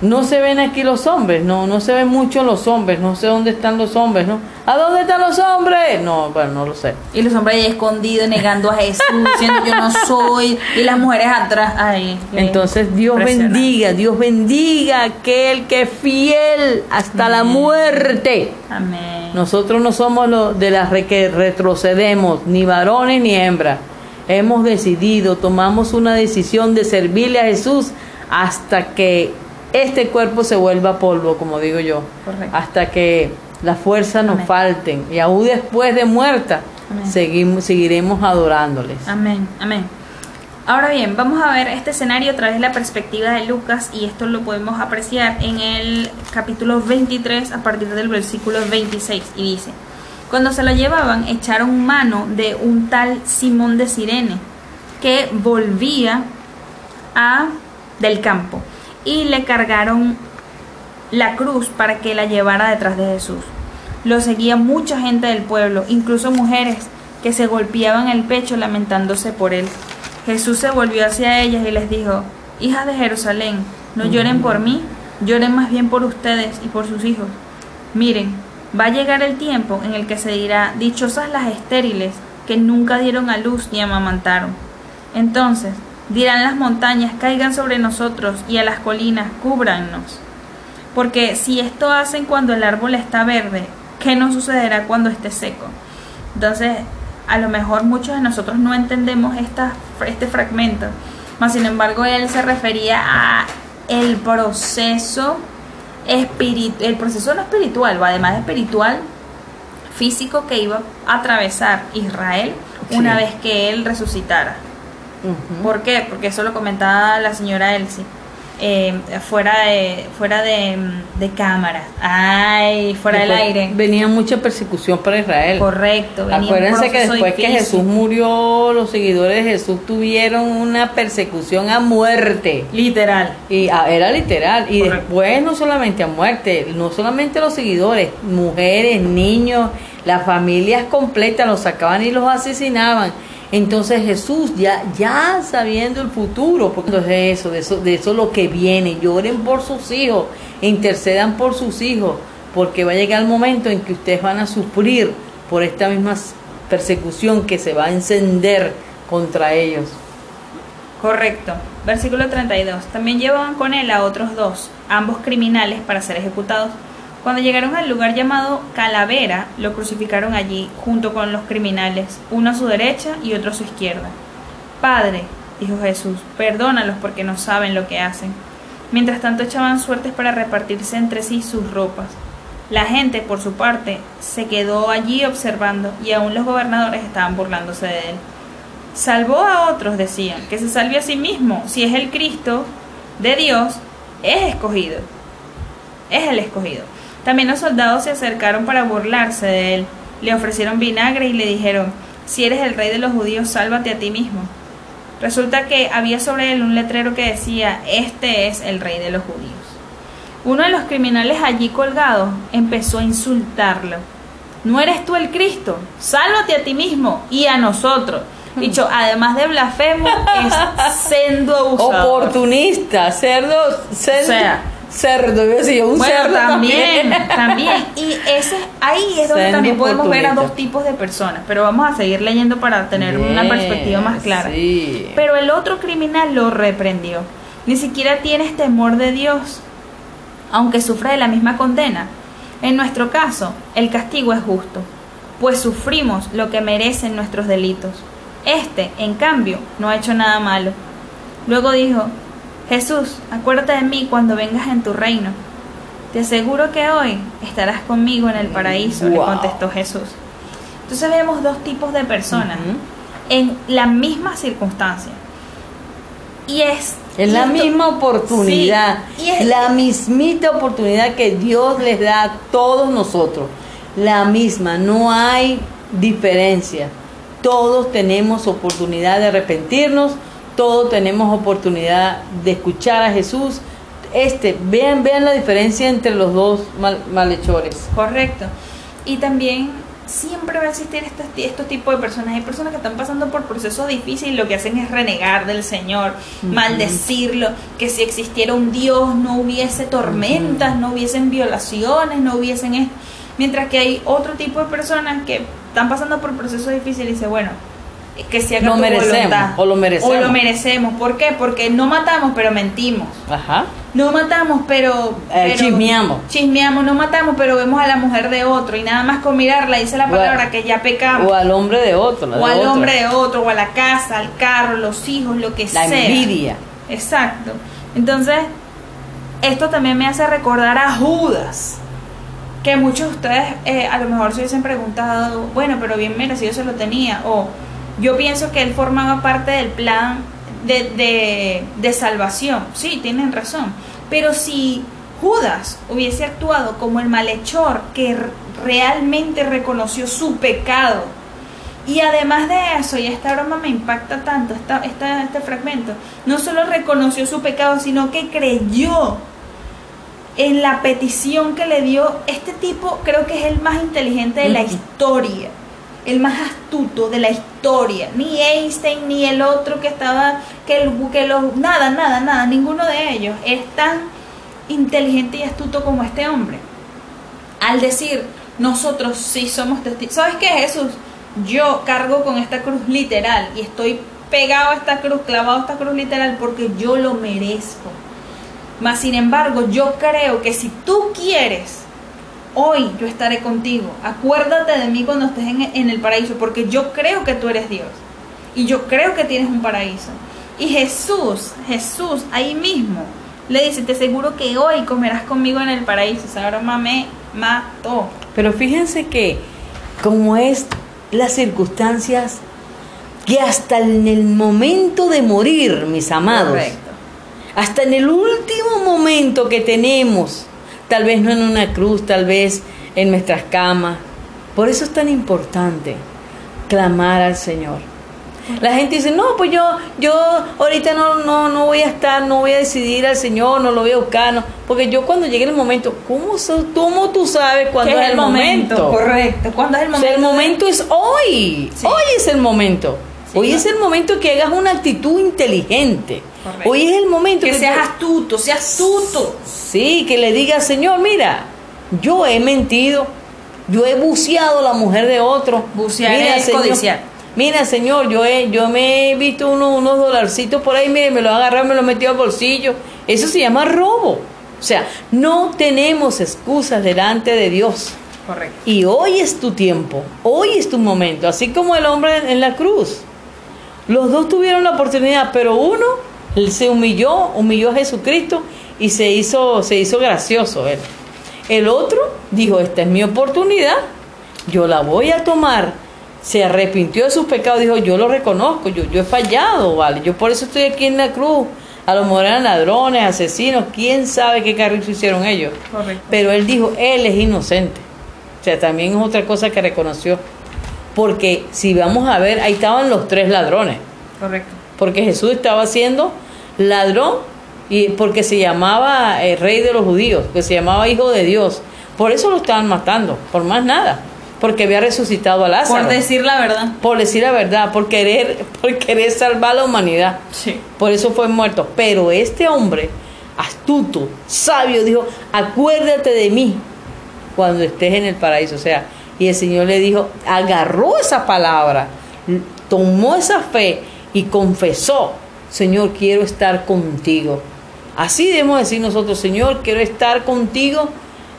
No se ven aquí los hombres, no, no se ven mucho los hombres, no sé dónde están los hombres, ¿no? ¿A dónde están los hombres? No, bueno, no lo sé. Y los hombres ahí escondidos, negando a Jesús, diciendo yo no soy, y las mujeres atrás, ay. Entonces Dios bendiga, Dios bendiga a aquel que es fiel hasta la muerte. Amén. Nosotros no somos los de las que retrocedemos, ni varones ni hembras. Hemos decidido, tomamos una decisión de servirle a Jesús hasta que este cuerpo se vuelva polvo, como digo yo. Correcto. Hasta que las fuerzas nos Amén. falten. Y aún después de muerta, seguimos, seguiremos adorándoles. Amén, amén. Ahora bien, vamos a ver este escenario a través de la perspectiva de Lucas y esto lo podemos apreciar en el capítulo 23 a partir del versículo 26 y dice, cuando se lo llevaban echaron mano de un tal Simón de Sirene que volvía a del campo y le cargaron la cruz para que la llevara detrás de Jesús. Lo seguía mucha gente del pueblo, incluso mujeres que se golpeaban el pecho lamentándose por él. Jesús se volvió hacia ellas y les dijo, Hijas de Jerusalén, no lloren por mí, lloren más bien por ustedes y por sus hijos. Miren, va a llegar el tiempo en el que se dirá, dichosas las estériles, que nunca dieron a luz ni amamantaron. Entonces dirán las montañas, caigan sobre nosotros, y a las colinas, cúbrannos. Porque si esto hacen cuando el árbol está verde, ¿qué no sucederá cuando esté seco? Entonces, a lo mejor muchos de nosotros no entendemos esta, este fragmento, mas sin embargo él se refería a el proceso espiritual, el proceso no espiritual, o además espiritual, físico que iba a atravesar Israel una Sí. vez que él resucitara. ¿Por qué? Porque eso lo comentaba la señora Elsie. eh, fuera de fuera de, de cámara. Ay, fuera del aire. Venía mucha persecución para Israel. Correcto. Acuérdense que después que. Jesús murió, los seguidores de Jesús tuvieron una persecución a muerte. Literal. Y ah, era literal. Y Correcto. después no solamente a muerte, no solamente los seguidores, mujeres, niños, las familias completas los sacaban y los asesinaban. Entonces Jesús ya, ya sabiendo el futuro, porque de eso, de eso, de eso lo que viene, lloren por sus hijos, intercedan por sus hijos, porque va a llegar el momento en que ustedes van a sufrir por esta misma persecución que se va a encender contra ellos. Correcto. Versículo 32. También llevaban con él a otros dos, ambos criminales, para ser ejecutados. Cuando llegaron al lugar llamado Calavera, lo crucificaron allí, junto con los criminales, uno a su derecha y otro a su izquierda. Padre, dijo Jesús, perdónalos porque no saben lo que hacen. Mientras tanto echaban suertes para repartirse entre sí sus ropas. La gente, por su parte, se quedó allí observando y aún los gobernadores estaban burlándose de él. Salvó a otros, decían, que se salve a sí mismo. Si es el Cristo de Dios, es escogido. Es el escogido. También los soldados se acercaron para burlarse de él. Le ofrecieron vinagre y le dijeron, si eres el rey de los judíos, sálvate a ti mismo. Resulta que había sobre él un letrero que decía, este es el rey de los judíos. Uno de los criminales allí colgado empezó a insultarlo. ¿No eres tú el Cristo? Sálvate a ti mismo y a nosotros. <laughs> Dicho, además de blasfemo, es sendo. Oportunista, cerdo, cerdo, O sea, cerdo, iba a decir, un Bueno, cerdo también, también. <laughs> Y ese, ahí es donde Sendo también podemos ver a dos tipos de personas. Pero vamos a seguir leyendo para tener una perspectiva más clara. sí. Pero el otro criminal lo reprendió. Ni siquiera tienes temor de Dios, aunque sufra de la misma condena. En nuestro caso, el castigo es justo, pues sufrimos lo que merecen nuestros delitos. Este, en cambio, no ha hecho nada malo. Luego dijo, Jesús, acuérdate de mí cuando vengas en tu reino. Te aseguro que hoy estarás conmigo en el paraíso, le contestó Jesús. Entonces vemos dos tipos de personas en la misma circunstancia. Y es... Es la misma oportunidad, Sí, y es- la mismita oportunidad que Dios les da a todos nosotros. La misma, no hay diferencia. Todos tenemos oportunidad de arrepentirnos, todos tenemos oportunidad de escuchar a Jesús. Este, vean, vean la diferencia entre los dos mal- malhechores. Correcto. Y también siempre va a existir estos, estos tipos de personas. Hay personas que están pasando por procesos difíciles y lo que hacen es renegar del Señor, maldecirlo, que si existiera un Dios no hubiese tormentas, no hubiesen violaciones, no hubiesen esto. Mientras que hay otro tipo de personas que están pasando por procesos difíciles y dice, bueno, que se haga Lo tu merecemos, voluntad. o lo merecemos. O lo merecemos. ¿Por qué? Porque no matamos, pero mentimos. Ajá. No matamos, pero, Eh, pero- chismeamos. Chismeamos, no matamos, pero vemos a la mujer de otro y nada más con mirarla dice la O palabra que ya pecamos. O al hombre de otro. la O de al otra. hombre de otro, o a la casa, al carro, los hijos, lo que La sea. envidia. Exacto. Entonces, esto también me hace recordar a Judas. Que muchos de ustedes eh, a lo mejor se hubiesen preguntado, bueno, pero bien merecido se lo tenía. O yo pienso que él formaba parte del plan de, de, de salvación. Sí, tienen razón. Pero si Judas hubiese actuado como el malhechor que realmente reconoció su pecado, y además de eso, y esta broma me impacta tanto, esta, esta- este fragmento, no solo reconoció su pecado, sino que creyó en la petición que le dio este tipo, creo que es el más inteligente de la historia, el más astuto de la historia. Ni Einstein, ni el otro que estaba, que, los, nada, nada, nada, ninguno de ellos es tan inteligente y astuto como este hombre. Al decir, nosotros sí somos testigos. ¿Sabes qué, Jesús? Yo cargo con esta cruz literal y estoy pegado a esta cruz, clavado a esta cruz literal porque yo lo merezco. Mas sin embargo, yo creo que si tú quieres, hoy yo estaré contigo. Acuérdate de mí cuando estés en, en el paraíso, porque yo creo que tú eres Dios. Y yo creo que tienes un paraíso. Y Jesús, Jesús, ahí mismo, le dice, te aseguro que hoy comerás conmigo en el paraíso. Esa broma me mató. Pero fíjense que como es las circunstancias que hasta en el momento de morir, mis amados, Correcto. hasta en el último momento que tenemos, tal vez no en una cruz, tal vez en nuestras camas. Por eso es tan importante clamar al Señor. La gente dice, no, pues yo, yo ahorita no, no, no voy a estar, no voy a decidir al Señor, no lo voy a buscar, no, porque yo cuando llegue el momento, ¿cómo, so- cómo tú sabes cuándo ¿Qué es el momento? Correcto. ¿Cuándo es el O momento? sea, el momento es hoy. Sí. Hoy es el momento. Sí, hoy ¿no? es el momento que hagas una actitud inteligente. Correcto. Hoy es el momento que seas tú- astuto, seas astuto. Sí, que le digas, Señor, mira, yo he mentido, yo he buceado a la mujer de otro. Bucear mira, es codiciar. Mira, Señor, yo he, yo me he visto uno- unos dolarcitos por ahí, mire, me lo he agarrado, me lo he metido al bolsillo. Eso se llama robo. O sea, no tenemos excusas delante de Dios. Correcto. Y hoy es tu tiempo, hoy es tu momento, así como el hombre en, en la cruz. Los dos tuvieron la oportunidad, pero uno él se humilló, humilló a Jesucristo y se hizo, se hizo gracioso él. El otro dijo, esta es mi oportunidad, yo la voy a tomar. Se arrepintió de sus pecados, dijo, yo lo reconozco, yo, yo he fallado, ¿vale? Yo por eso estoy aquí en la cruz. A lo mejor eran ladrones, asesinos, quién sabe qué carrizo hicieron ellos. Correcto. Pero él dijo, él es inocente. O sea, también es otra cosa que reconoció. Porque si vamos a ver, ahí estaban los tres ladrones. Correcto. Porque Jesús estaba siendo ladrón y porque se llamaba el rey de los judíos, que se llamaba hijo de Dios. Por eso lo estaban matando, por más nada. Porque había resucitado a Lázaro. Por decir la verdad. Por decir la verdad, por querer, <laughs> por querer salvar a la humanidad. Sí. Por eso fue muerto. Pero este hombre, astuto, sabio, dijo, acuérdate de mí cuando estés en el paraíso. O sea, y el Señor le dijo, agarró esa palabra, tomó esa fe y confesó, Señor, quiero estar contigo. Así debemos decir nosotros, Señor, quiero estar contigo,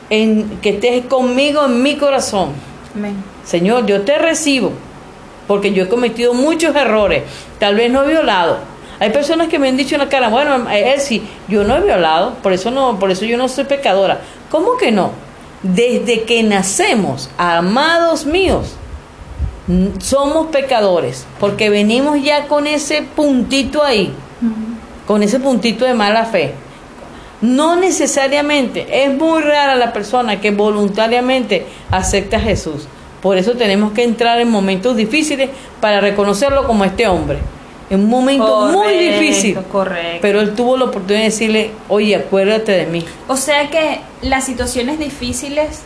en que estés conmigo en mi corazón. Amén. Señor, yo te recibo porque yo he cometido muchos errores. Tal vez no he violado. Hay personas que me han dicho en la cara, bueno, él sí, yo no he violado, por eso no, por eso yo no soy pecadora. ¿Cómo que no? Desde que nacemos, amados míos, somos pecadores, porque venimos ya con ese puntito ahí, con ese puntito de mala fe. No necesariamente, es muy rara la persona que voluntariamente acepta a Jesús. Por eso tenemos que entrar en momentos difíciles para reconocerlo como este hombre. En un momento muy difícil. Correcto. Pero él tuvo la oportunidad de decirle, oye, acuérdate de mí. O sea que las situaciones difíciles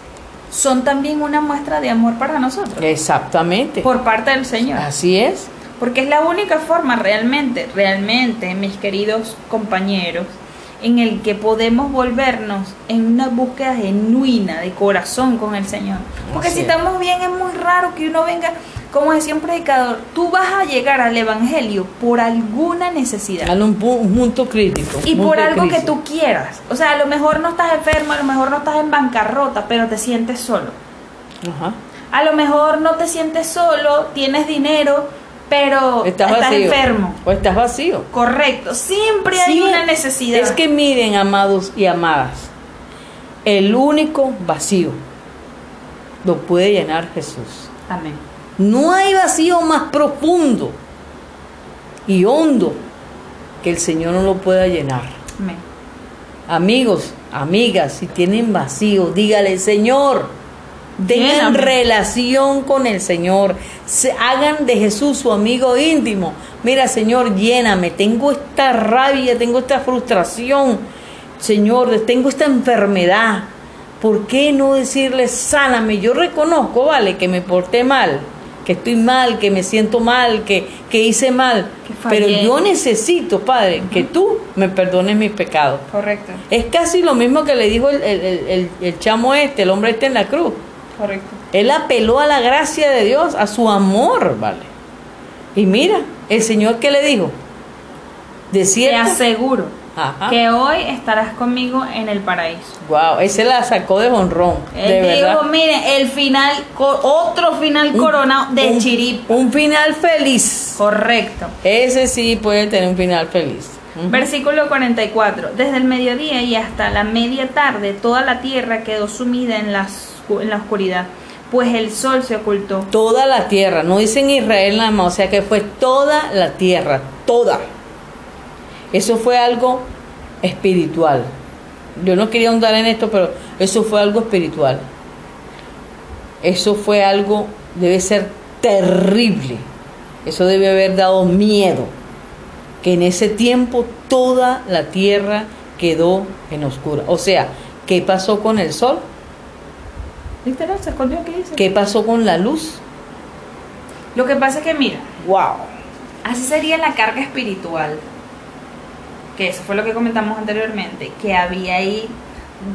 son también una muestra de amor para nosotros. Exactamente. Por parte del Señor. Así es. Porque es la única forma realmente, realmente, mis queridos compañeros, en el que podemos volvernos en una búsqueda genuina de corazón con el Señor. Porque Así si es. estamos bien es muy raro que uno venga, como decía un predicador, tú vas a llegar al Evangelio por alguna necesidad. Dale un, pu- un punto crítico. Y punto por algo que tú quieras. O sea, a lo mejor no estás enfermo, a lo mejor no estás en bancarrota, pero te sientes solo. Ajá. A lo mejor no te sientes solo, tienes dinero, pero Estás, enfermo. O estás vacío. Correcto, siempre hay una necesidad. Es que miren, amados y amadas, el único vacío lo puede llenar Jesús. Amén. No hay vacío más profundo y hondo que el Señor no lo pueda llenar. Amén. Amigos, amigas, si tienen vacío, dígale, Señor, tengan relación con el Señor, se hagan de Jesús su amigo íntimo. Mira, Señor, lléname, tengo esta rabia, tengo esta frustración, Señor, tengo esta enfermedad. ¿Por qué no decirle, sáname? Yo reconozco, vale, que me porté mal, que estoy mal, que me siento mal, que, que hice mal, Que pero yo necesito, Padre, que tú me perdones mis pecados. Correcto, Es casi lo mismo que le dijo el, el- el- el- chamo este, el hombre este en la cruz. correcto. Él apeló a la gracia de Dios, a su amor, ¿vale? Y mira, el Señor que le dijo, de Te cierto, aseguro Ajá. que hoy estarás conmigo en el paraíso. wow, ese la sacó de honrón, Él de dijo, verdad. mire, el final, otro final coronado de un, chiripa. Un final feliz. Correcto. Ese sí puede tener un final feliz. Versículo 44. Desde el mediodía y hasta la media tarde, toda la tierra quedó sumida en la, en la oscuridad, pues el sol se ocultó. Toda la tierra, no dicen Israel nada más, o sea que fue toda la tierra, toda. Eso fue algo espiritual. Yo no quería ahondar en esto, pero eso fue algo espiritual. Eso fue algo, debe ser terrible. Eso debe haber dado miedo. Que en ese tiempo toda la tierra quedó en oscura. O sea, ¿qué pasó con el sol? Literal, se escondió aquí dice. ¿Qué pasó con la luz? Lo que pasa es que, mira, ¡Wow! así sería la carga espiritual. Que eso fue lo que comentamos anteriormente, que había ahí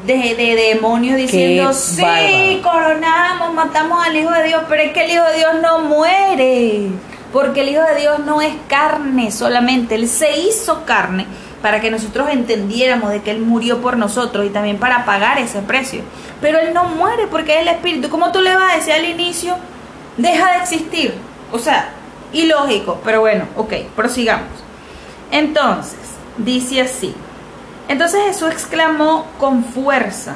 de, de demonios diciendo, sí, bárbaro. coronamos, matamos al Hijo de Dios, pero es que el Hijo de Dios no muere, porque el Hijo de Dios no es carne solamente, Él se hizo carne para que nosotros entendiéramos de que Él murió por nosotros y también para pagar ese precio. Pero Él no muere porque es el Espíritu. ¿Cómo tú le vas a decir al inicio, deja de existir? O sea, ilógico, pero bueno, ok, prosigamos. Entonces, dice así. Entonces Jesús exclamó con fuerza.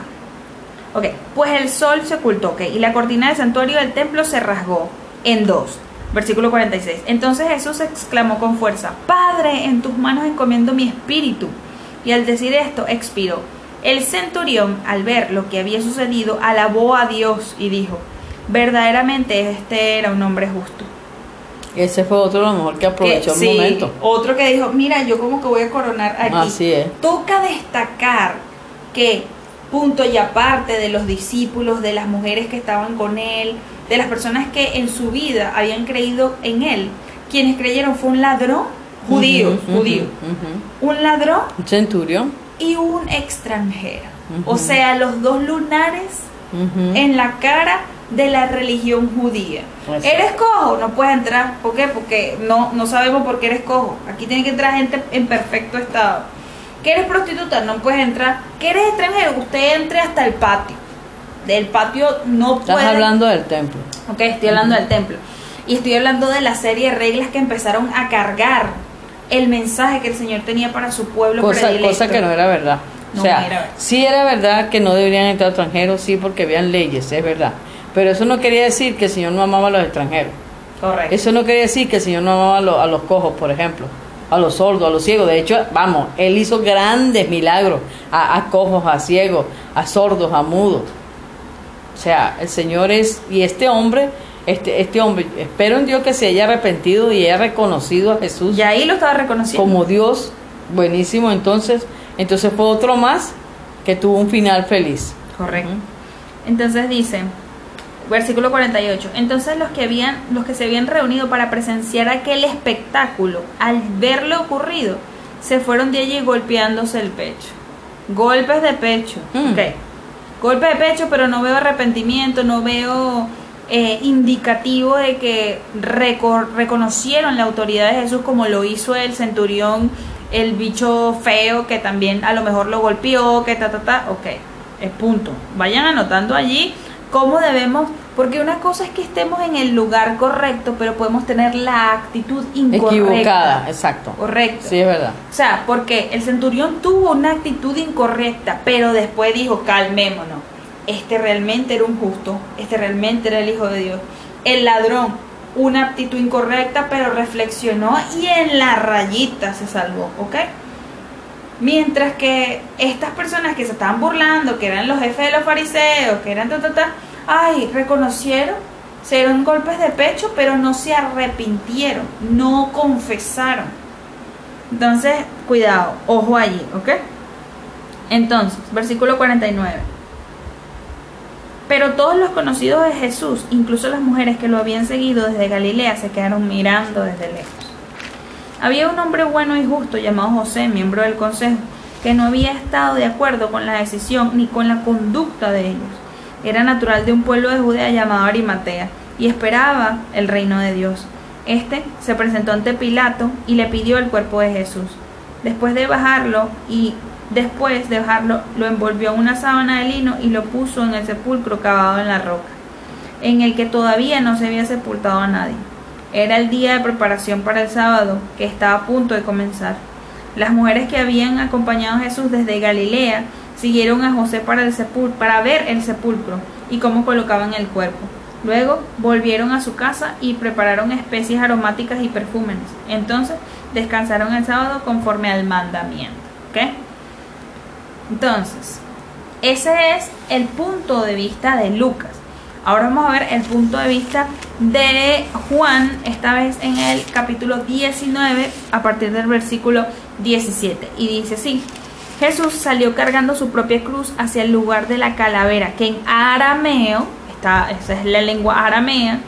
Ok, pues el sol se ocultó, y la cortina del santuario del templo se rasgó en dos. Versículo 46. Entonces Jesús exclamó con fuerza, Padre, en tus manos encomiendo mi espíritu. Y al decir esto, expiró. El centurión, al ver lo que había sucedido, alabó a Dios y dijo, verdaderamente este era un hombre justo. Ese fue otro a lo mejor que aprovechó Que- el sí, momento. Otro que dijo, mira, yo como que voy a coronar aquí. Así es. Toca destacar que, punto y aparte de los discípulos, de las mujeres que estaban con él, de las personas que en su vida habían creído en él, quienes creyeron fue un ladrón judío, judío, un ladrón. Un centurión. y un extranjero. O sea, los dos lunares en la cara de la religión judía. Exacto. Eres cojo, no puedes entrar. ¿Por qué? Porque no, no sabemos por qué eres cojo. Aquí tiene que entrar gente en perfecto estado. ¿Que eres prostituta? No puedes entrar. ¿Que eres extranjero? Usted entre hasta el patio. Del patio no Estás puede. hablando del templo. Ok, estoy hablando del templo. Y estoy hablando de la serie de reglas que empezaron a cargar el mensaje que el Señor tenía para su pueblo Cosa, predilecto. cosa que no era verdad. No o sea, era verdad. sí era verdad que no deberían entrar extranjeros, sí, porque habían leyes, es verdad. Pero eso no quería decir que el Señor no amaba a los extranjeros. Correcto. Eso no quería decir que el Señor no amaba a los, a los cojos, por ejemplo, a los sordos, a los ciegos. De hecho, vamos, Él hizo grandes milagros a, a cojos, a ciegos, a sordos, a mudos. O sea, el Señor es, y este hombre, este, este hombre, espero en Dios que se haya arrepentido y haya reconocido a Jesús Y ahí lo estaba reconociendo. como Dios, buenísimo. Entonces, entonces fue otro más que tuvo un final feliz. Correcto. Entonces dice, versículo 48, entonces los que, habían, los que se habían reunido para presenciar aquel espectáculo, al ver lo ocurrido, se fueron de allí golpeándose el pecho. Golpes de pecho. Mm. Ok. Golpe de pecho, pero no veo arrepentimiento, no veo eh, indicativo de que reco- reconocieron la autoridad de Jesús como lo hizo el centurión, el bicho feo que también a lo mejor lo golpeó, que ta, ta, ta. Ok, es punto. Vayan anotando allí cómo debemos, porque una cosa es que estemos en el lugar correcto, pero podemos tener la actitud incorrecta. Equivocada, exacto. Correcto. Sí, es verdad. O sea, porque el centurión tuvo una actitud incorrecta, pero después dijo, calmémonos. Este realmente era un justo, este realmente era el Hijo de Dios. El ladrón, una actitud incorrecta, pero reflexionó y en la rayita se salvó, ¿ok? Mientras que estas personas que se estaban burlando, que eran los jefes de los fariseos, que eran ta, ta, ta, ay, reconocieron, se dieron golpes de pecho, pero no se arrepintieron, no confesaron. Entonces, cuidado, ojo allí, ¿ok? Entonces, versículo 49. Pero todos los conocidos de Jesús, incluso las mujeres que lo habían seguido desde Galilea, se quedaron mirando desde lejos. Había un hombre bueno y justo llamado José, miembro del consejo, que no había estado de acuerdo con la decisión ni con la conducta de ellos. Era natural de un pueblo de Judea llamado Arimatea y esperaba el reino de Dios. Este se presentó ante Pilato y le pidió el cuerpo de Jesús. Después de bajarlo y después de bajarlo, lo envolvió en una sábana de lino y lo puso en el sepulcro cavado en la roca, en el que todavía no se había sepultado a nadie. Era el día de preparación para el sábado, que estaba a punto de comenzar. Las mujeres que habían acompañado a Jesús desde Galilea siguieron a José para, el sepul para ver el sepulcro y cómo colocaban el cuerpo. Luego volvieron a su casa y prepararon especies aromáticas y perfúmenes. Entonces descansaron el sábado conforme al mandamiento. ¿Ok? Entonces, ese es el punto de vista de Lucas. Ahora vamos a ver el punto de vista de Juan, esta vez en el capítulo 19, a partir del versículo 17. Y dice así, Jesús salió cargando su propia cruz hacia el lugar de la calavera, que en arameo, esta, esa es la lengua aramea,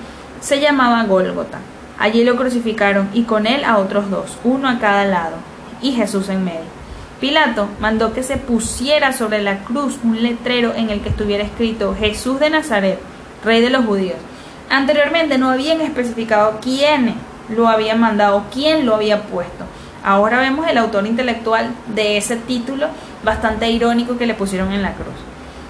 se llamaba Gólgota. Allí lo crucificaron y con él a otros dos, uno a cada lado, y Jesús en medio. Pilato mandó que se pusiera sobre la cruz un letrero en el que estuviera escrito Jesús de Nazaret, rey de los judíos. Anteriormente no habían especificado quién lo había mandado, quién lo había puesto. Ahora vemos el autor intelectual de ese título bastante irónico que le pusieron en la cruz.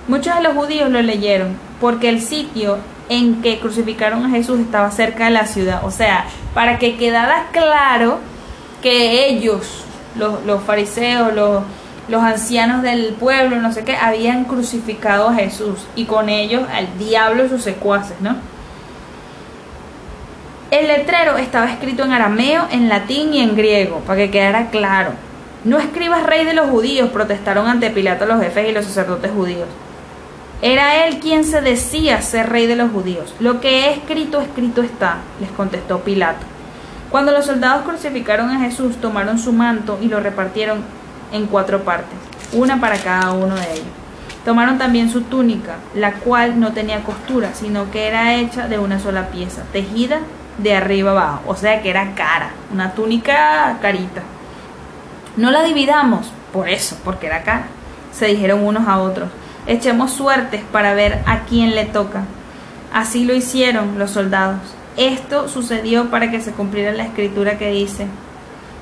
Muchos de los judíos lo leyeron porque el sitio en que crucificaron a Jesús estaba cerca de la ciudad. O sea, para que quedara claro que ellos, los, fariseos, los, los ancianos del pueblo, no sé qué, habían crucificado a Jesús y con ellos al diablo y sus secuaces, ¿no? El letrero estaba escrito en arameo, en latín y en griego, para que quedara claro. No escribas rey de los judíos, protestaron ante Pilato los jefes y los sacerdotes judíos. Era él quien se decía ser rey de los judíos. Lo que he escrito, escrito está, les contestó Pilato. Cuando los soldados crucificaron a Jesús, tomaron su manto y lo repartieron en cuatro partes, una para cada uno de ellos. Tomaron también su túnica, la cual no tenía costura, sino que era hecha de una sola pieza, tejida de arriba abajo, o sea que era cara, una túnica carita. No la dividamos, por eso, porque era cara, se dijeron unos a otros. Echemos suertes para ver a quién le toca. Así lo hicieron los soldados. Esto sucedió para que se cumpliera la escritura que dice,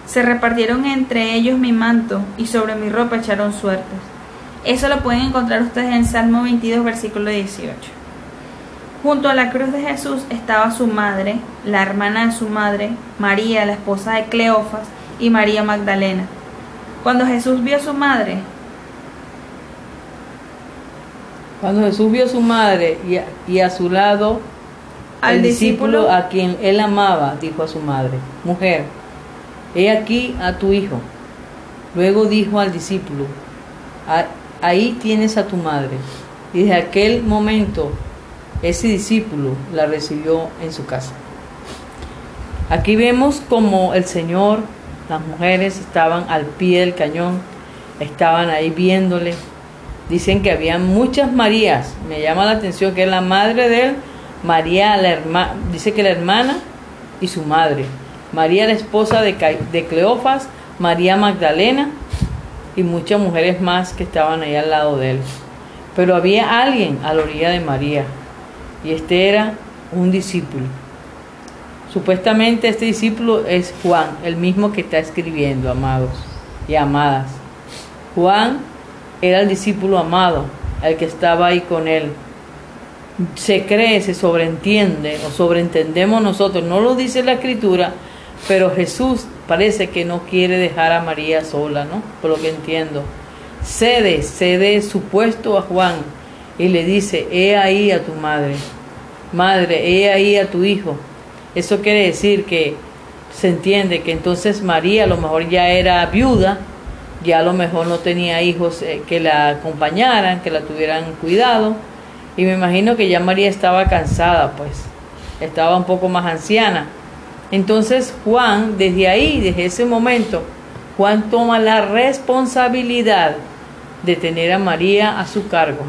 se repartieron entre ellos mi manto y sobre mi ropa echaron suertes. Eso lo pueden encontrar ustedes en Salmo 22, versículo 18. Junto a la cruz de Jesús estaba su madre, la hermana de su madre, María, la esposa de Cleofas, y María Magdalena. Cuando Jesús vio a su madre, Cuando Jesús vio a su madre y a, y a su lado al el discípulo, discípulo a quien él amaba, dijo a su madre, mujer, he aquí a tu hijo. Luego dijo al discípulo, "A- ahí tienes a tu madre. Y desde aquel momento ese discípulo la recibió en su casa. Aquí vemos como el Señor, las mujeres estaban al pie del cañón, estaban ahí viéndole dicen que había muchas Marías. Me llama la atención que es la madre de él, María, la hermana, dice que la hermana y su madre. María, la esposa de, de Cleofas, María Magdalena y muchas mujeres más que estaban ahí al lado de él. Pero había alguien a la orilla de María y este era un discípulo. Supuestamente este discípulo es Juan, el mismo que está escribiendo, amados y amadas. Juan era el discípulo amado, el que estaba ahí con él. Se cree, se sobreentiende o sobreentendemos nosotros, no lo dice la escritura, pero Jesús parece que no quiere dejar a María sola, ¿no? Por lo que entiendo. Cede, cede su puesto a Juan y le dice, he ahí a tu madre, madre, he ahí a tu hijo. Eso quiere decir que se entiende que entonces María a lo mejor ya era viuda, ya a lo mejor no tenía hijos eh, que la acompañaran, que la tuvieran cuidado, y me imagino que ya María estaba cansada, pues, estaba un poco más anciana. Entonces Juan, desde ahí, desde ese momento, Juan toma la responsabilidad de tener a María a su cargo.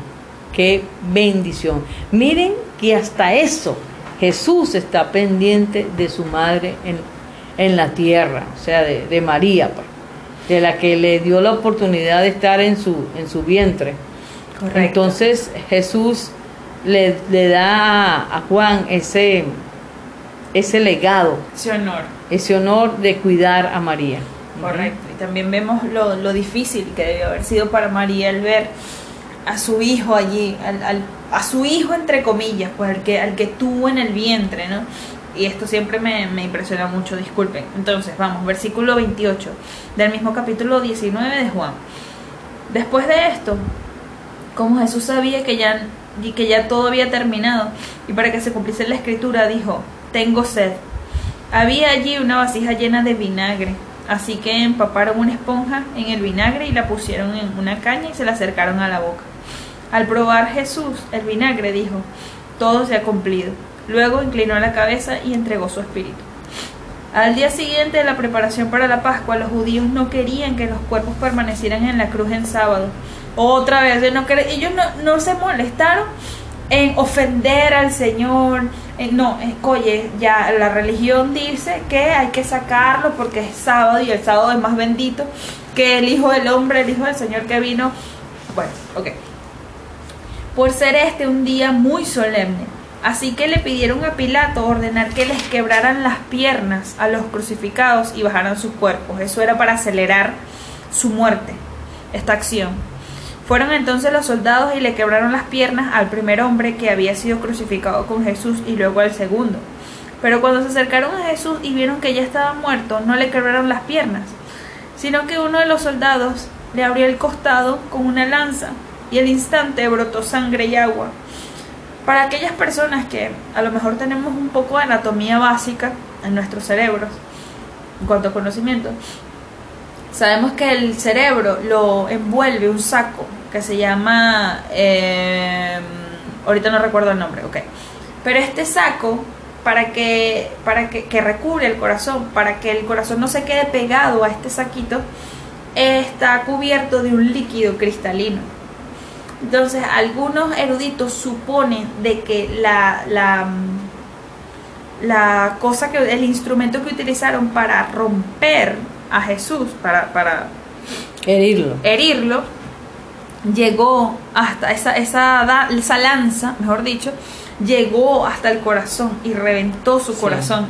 Qué bendición. Miren que hasta eso Jesús está pendiente de su madre en, en la tierra, o sea, de, de María, pues, de la que le dio la oportunidad de estar en su, en su vientre. Entonces Jesús le, le da a Juan ese, ese legado. Ese honor. Ese honor de cuidar a María. Correcto. Y también vemos lo, lo difícil que debió haber sido para María el ver a su hijo allí, al, al, a su hijo entre comillas, pues al que, al que tuvo en el vientre, ¿no? Y esto siempre me, me impresiona mucho, disculpen. Entonces, vamos, versículo 28 del mismo capítulo 19 de Juan. Después de esto, como Jesús sabía que ya, que ya todo había terminado, y para que se cumpliese la escritura, dijo, tengo sed. Había allí una vasija llena de vinagre, así que empaparon una esponja en el vinagre y la pusieron en una caña y se la acercaron a la boca. Al probar Jesús el vinagre, dijo, todo se ha cumplido. Luego inclinó la cabeza y entregó su espíritu. Al día siguiente de la preparación para la Pascua, los judíos no querían que los cuerpos permanecieran en la cruz en sábado. Otra vez, no ellos no, no, se molestaron en ofender al Señor. no, oye, ya la religión dice que hay que sacarlo porque es sábado y el sábado es más bendito que el Hijo del Hombre, el Hijo del Señor que vino. Bueno, ok. Por ser este un día muy solemne. Así que le pidieron a Pilato ordenar que les quebraran las piernas a los crucificados y bajaran sus cuerpos. Eso era para acelerar su muerte, esta acción. Fueron entonces los soldados y le quebraron las piernas al primer hombre que había sido crucificado con Jesús y luego al segundo. Pero cuando se acercaron a Jesús y vieron que ya estaba muerto, no le quebraron las piernas, sino que uno de los soldados le abrió el costado con una lanza y al instante brotó sangre y agua. Para aquellas personas que a lo mejor tenemos un poco de anatomía básica en nuestros cerebros, en cuanto a conocimiento, sabemos que el cerebro lo envuelve un saco que se llama, eh, ahorita no recuerdo el nombre, ok, pero este saco para que para que, que, recubre el corazón, para que el corazón no se quede pegado a este saquito, está cubierto de un líquido cristalino. Entonces, algunos eruditos suponen de que la, la, la cosa que el instrumento que utilizaron para romper a Jesús, para, para herirlo, herirlo llegó hasta esa, esa, esa lanza, mejor dicho, llegó hasta el corazón y reventó su corazón.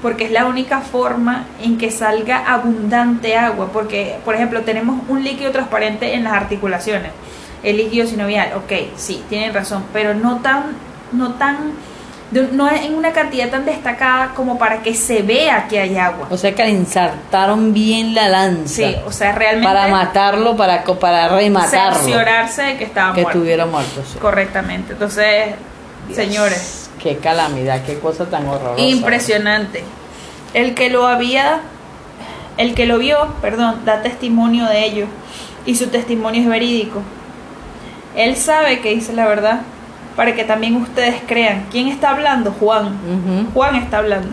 Porque es la única forma en que salga abundante agua. Porque, por ejemplo, tenemos un líquido transparente en las articulaciones. El líquido sinovial, ok, sí, tienen razón. Pero no tan, no tan no en una cantidad tan destacada como para que se vea que hay agua. O sea que le insertaron bien la lanza. Sí, o sea, realmente. Para matarlo, para, para rematarlo. Cerciorarse de que estaba que muerto. Que estuviera muerto, sí. Correctamente. Entonces, Dios, señores. Qué calamidad, qué cosa tan horrorosa. Impresionante. El que lo había. El que lo vio, perdón, da testimonio de ello. Y su testimonio es verídico. Él sabe que dice la verdad para que también ustedes crean. ¿Quién está hablando? Juan. Uh -huh. Juan está hablando.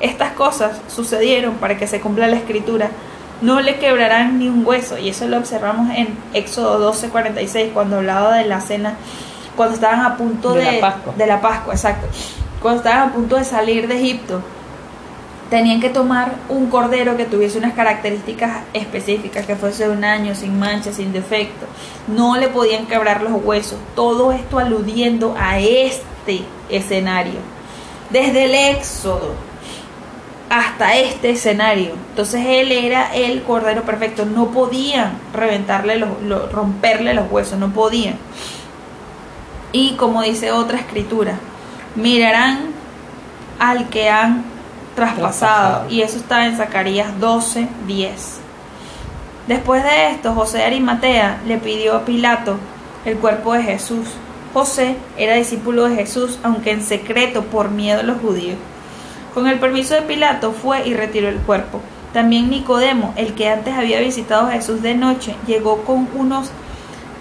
Estas cosas sucedieron para que se cumpla la escritura. no le quebrarán ni un hueso. Y eso lo observamos en Éxodo 12:46, cuando hablaba de la cena, cuando estaban a punto De de, la Pascua. de la Pascua, exacto. Cuando estaban a punto de salir de Egipto, tenían que tomar un cordero que tuviese unas características específicas, que fuese un año, sin mancha, sin defecto. No le podían quebrar los huesos. Todo esto aludiendo a este escenario. Desde el Éxodo hasta este escenario. Entonces él era el cordero perfecto. No podían reventarle los, lo- romperle los huesos, no podían. Y como dice otra escritura, mirarán al que han traspasado. Y eso está en Zacarías 12, 10. Después de esto, José de Arimatea le pidió a Pilato el cuerpo de Jesús. José era discípulo de Jesús, aunque en secreto por miedo a los judíos. Con el permiso de Pilato fue y retiró el cuerpo. También Nicodemo, el que antes había visitado a Jesús de noche, llegó con unos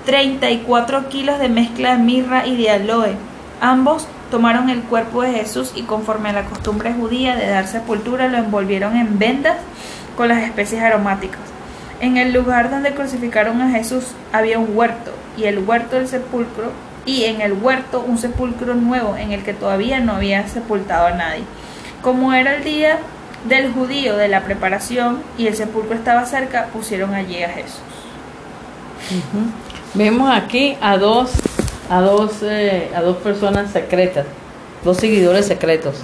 34 kilos de mezcla de mirra y de aloe. Ambos tomaron el cuerpo de Jesús y conforme a la costumbre judía de dar sepultura lo envolvieron en vendas con las especies aromáticas. En el lugar donde crucificaron a Jesús había un huerto y el huerto del sepulcro y en el huerto un sepulcro nuevo en el que todavía no había sepultado a nadie. Como era el día del judío de la preparación y el sepulcro estaba cerca, pusieron allí a Jesús. Vemos aquí a dos, a dos, eh, a dos personas secretas, dos seguidores secretos.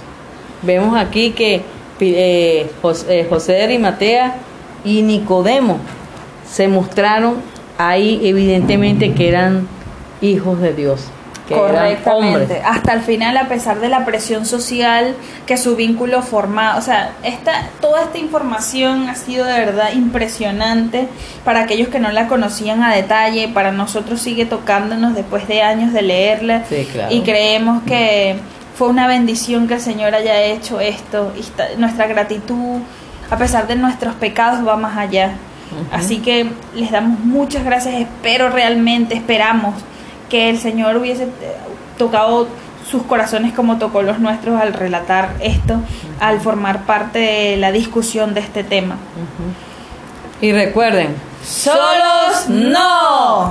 Vemos aquí que eh, Jos- eh, José de Arimatea y Nicodemo se mostraron ahí evidentemente que eran hijos de Dios, que eran hombres. Hasta el final, a pesar de la presión social que su vínculo formaba, o sea, esta, toda esta información ha sido de verdad impresionante para aquellos que no la conocían a detalle, para nosotros sigue tocándonos después de años de leerla Sí, claro. y creemos que fue una bendición que el Señor haya hecho esto y esta- nuestra gratitud, a pesar de nuestros pecados, va más allá. Así que les damos muchas gracias, espero realmente, esperamos que el Señor hubiese eh, tocado sus corazones como tocó los nuestros al relatar esto, al formar parte de la discusión de este tema. Y recuerden, ¡Solos no!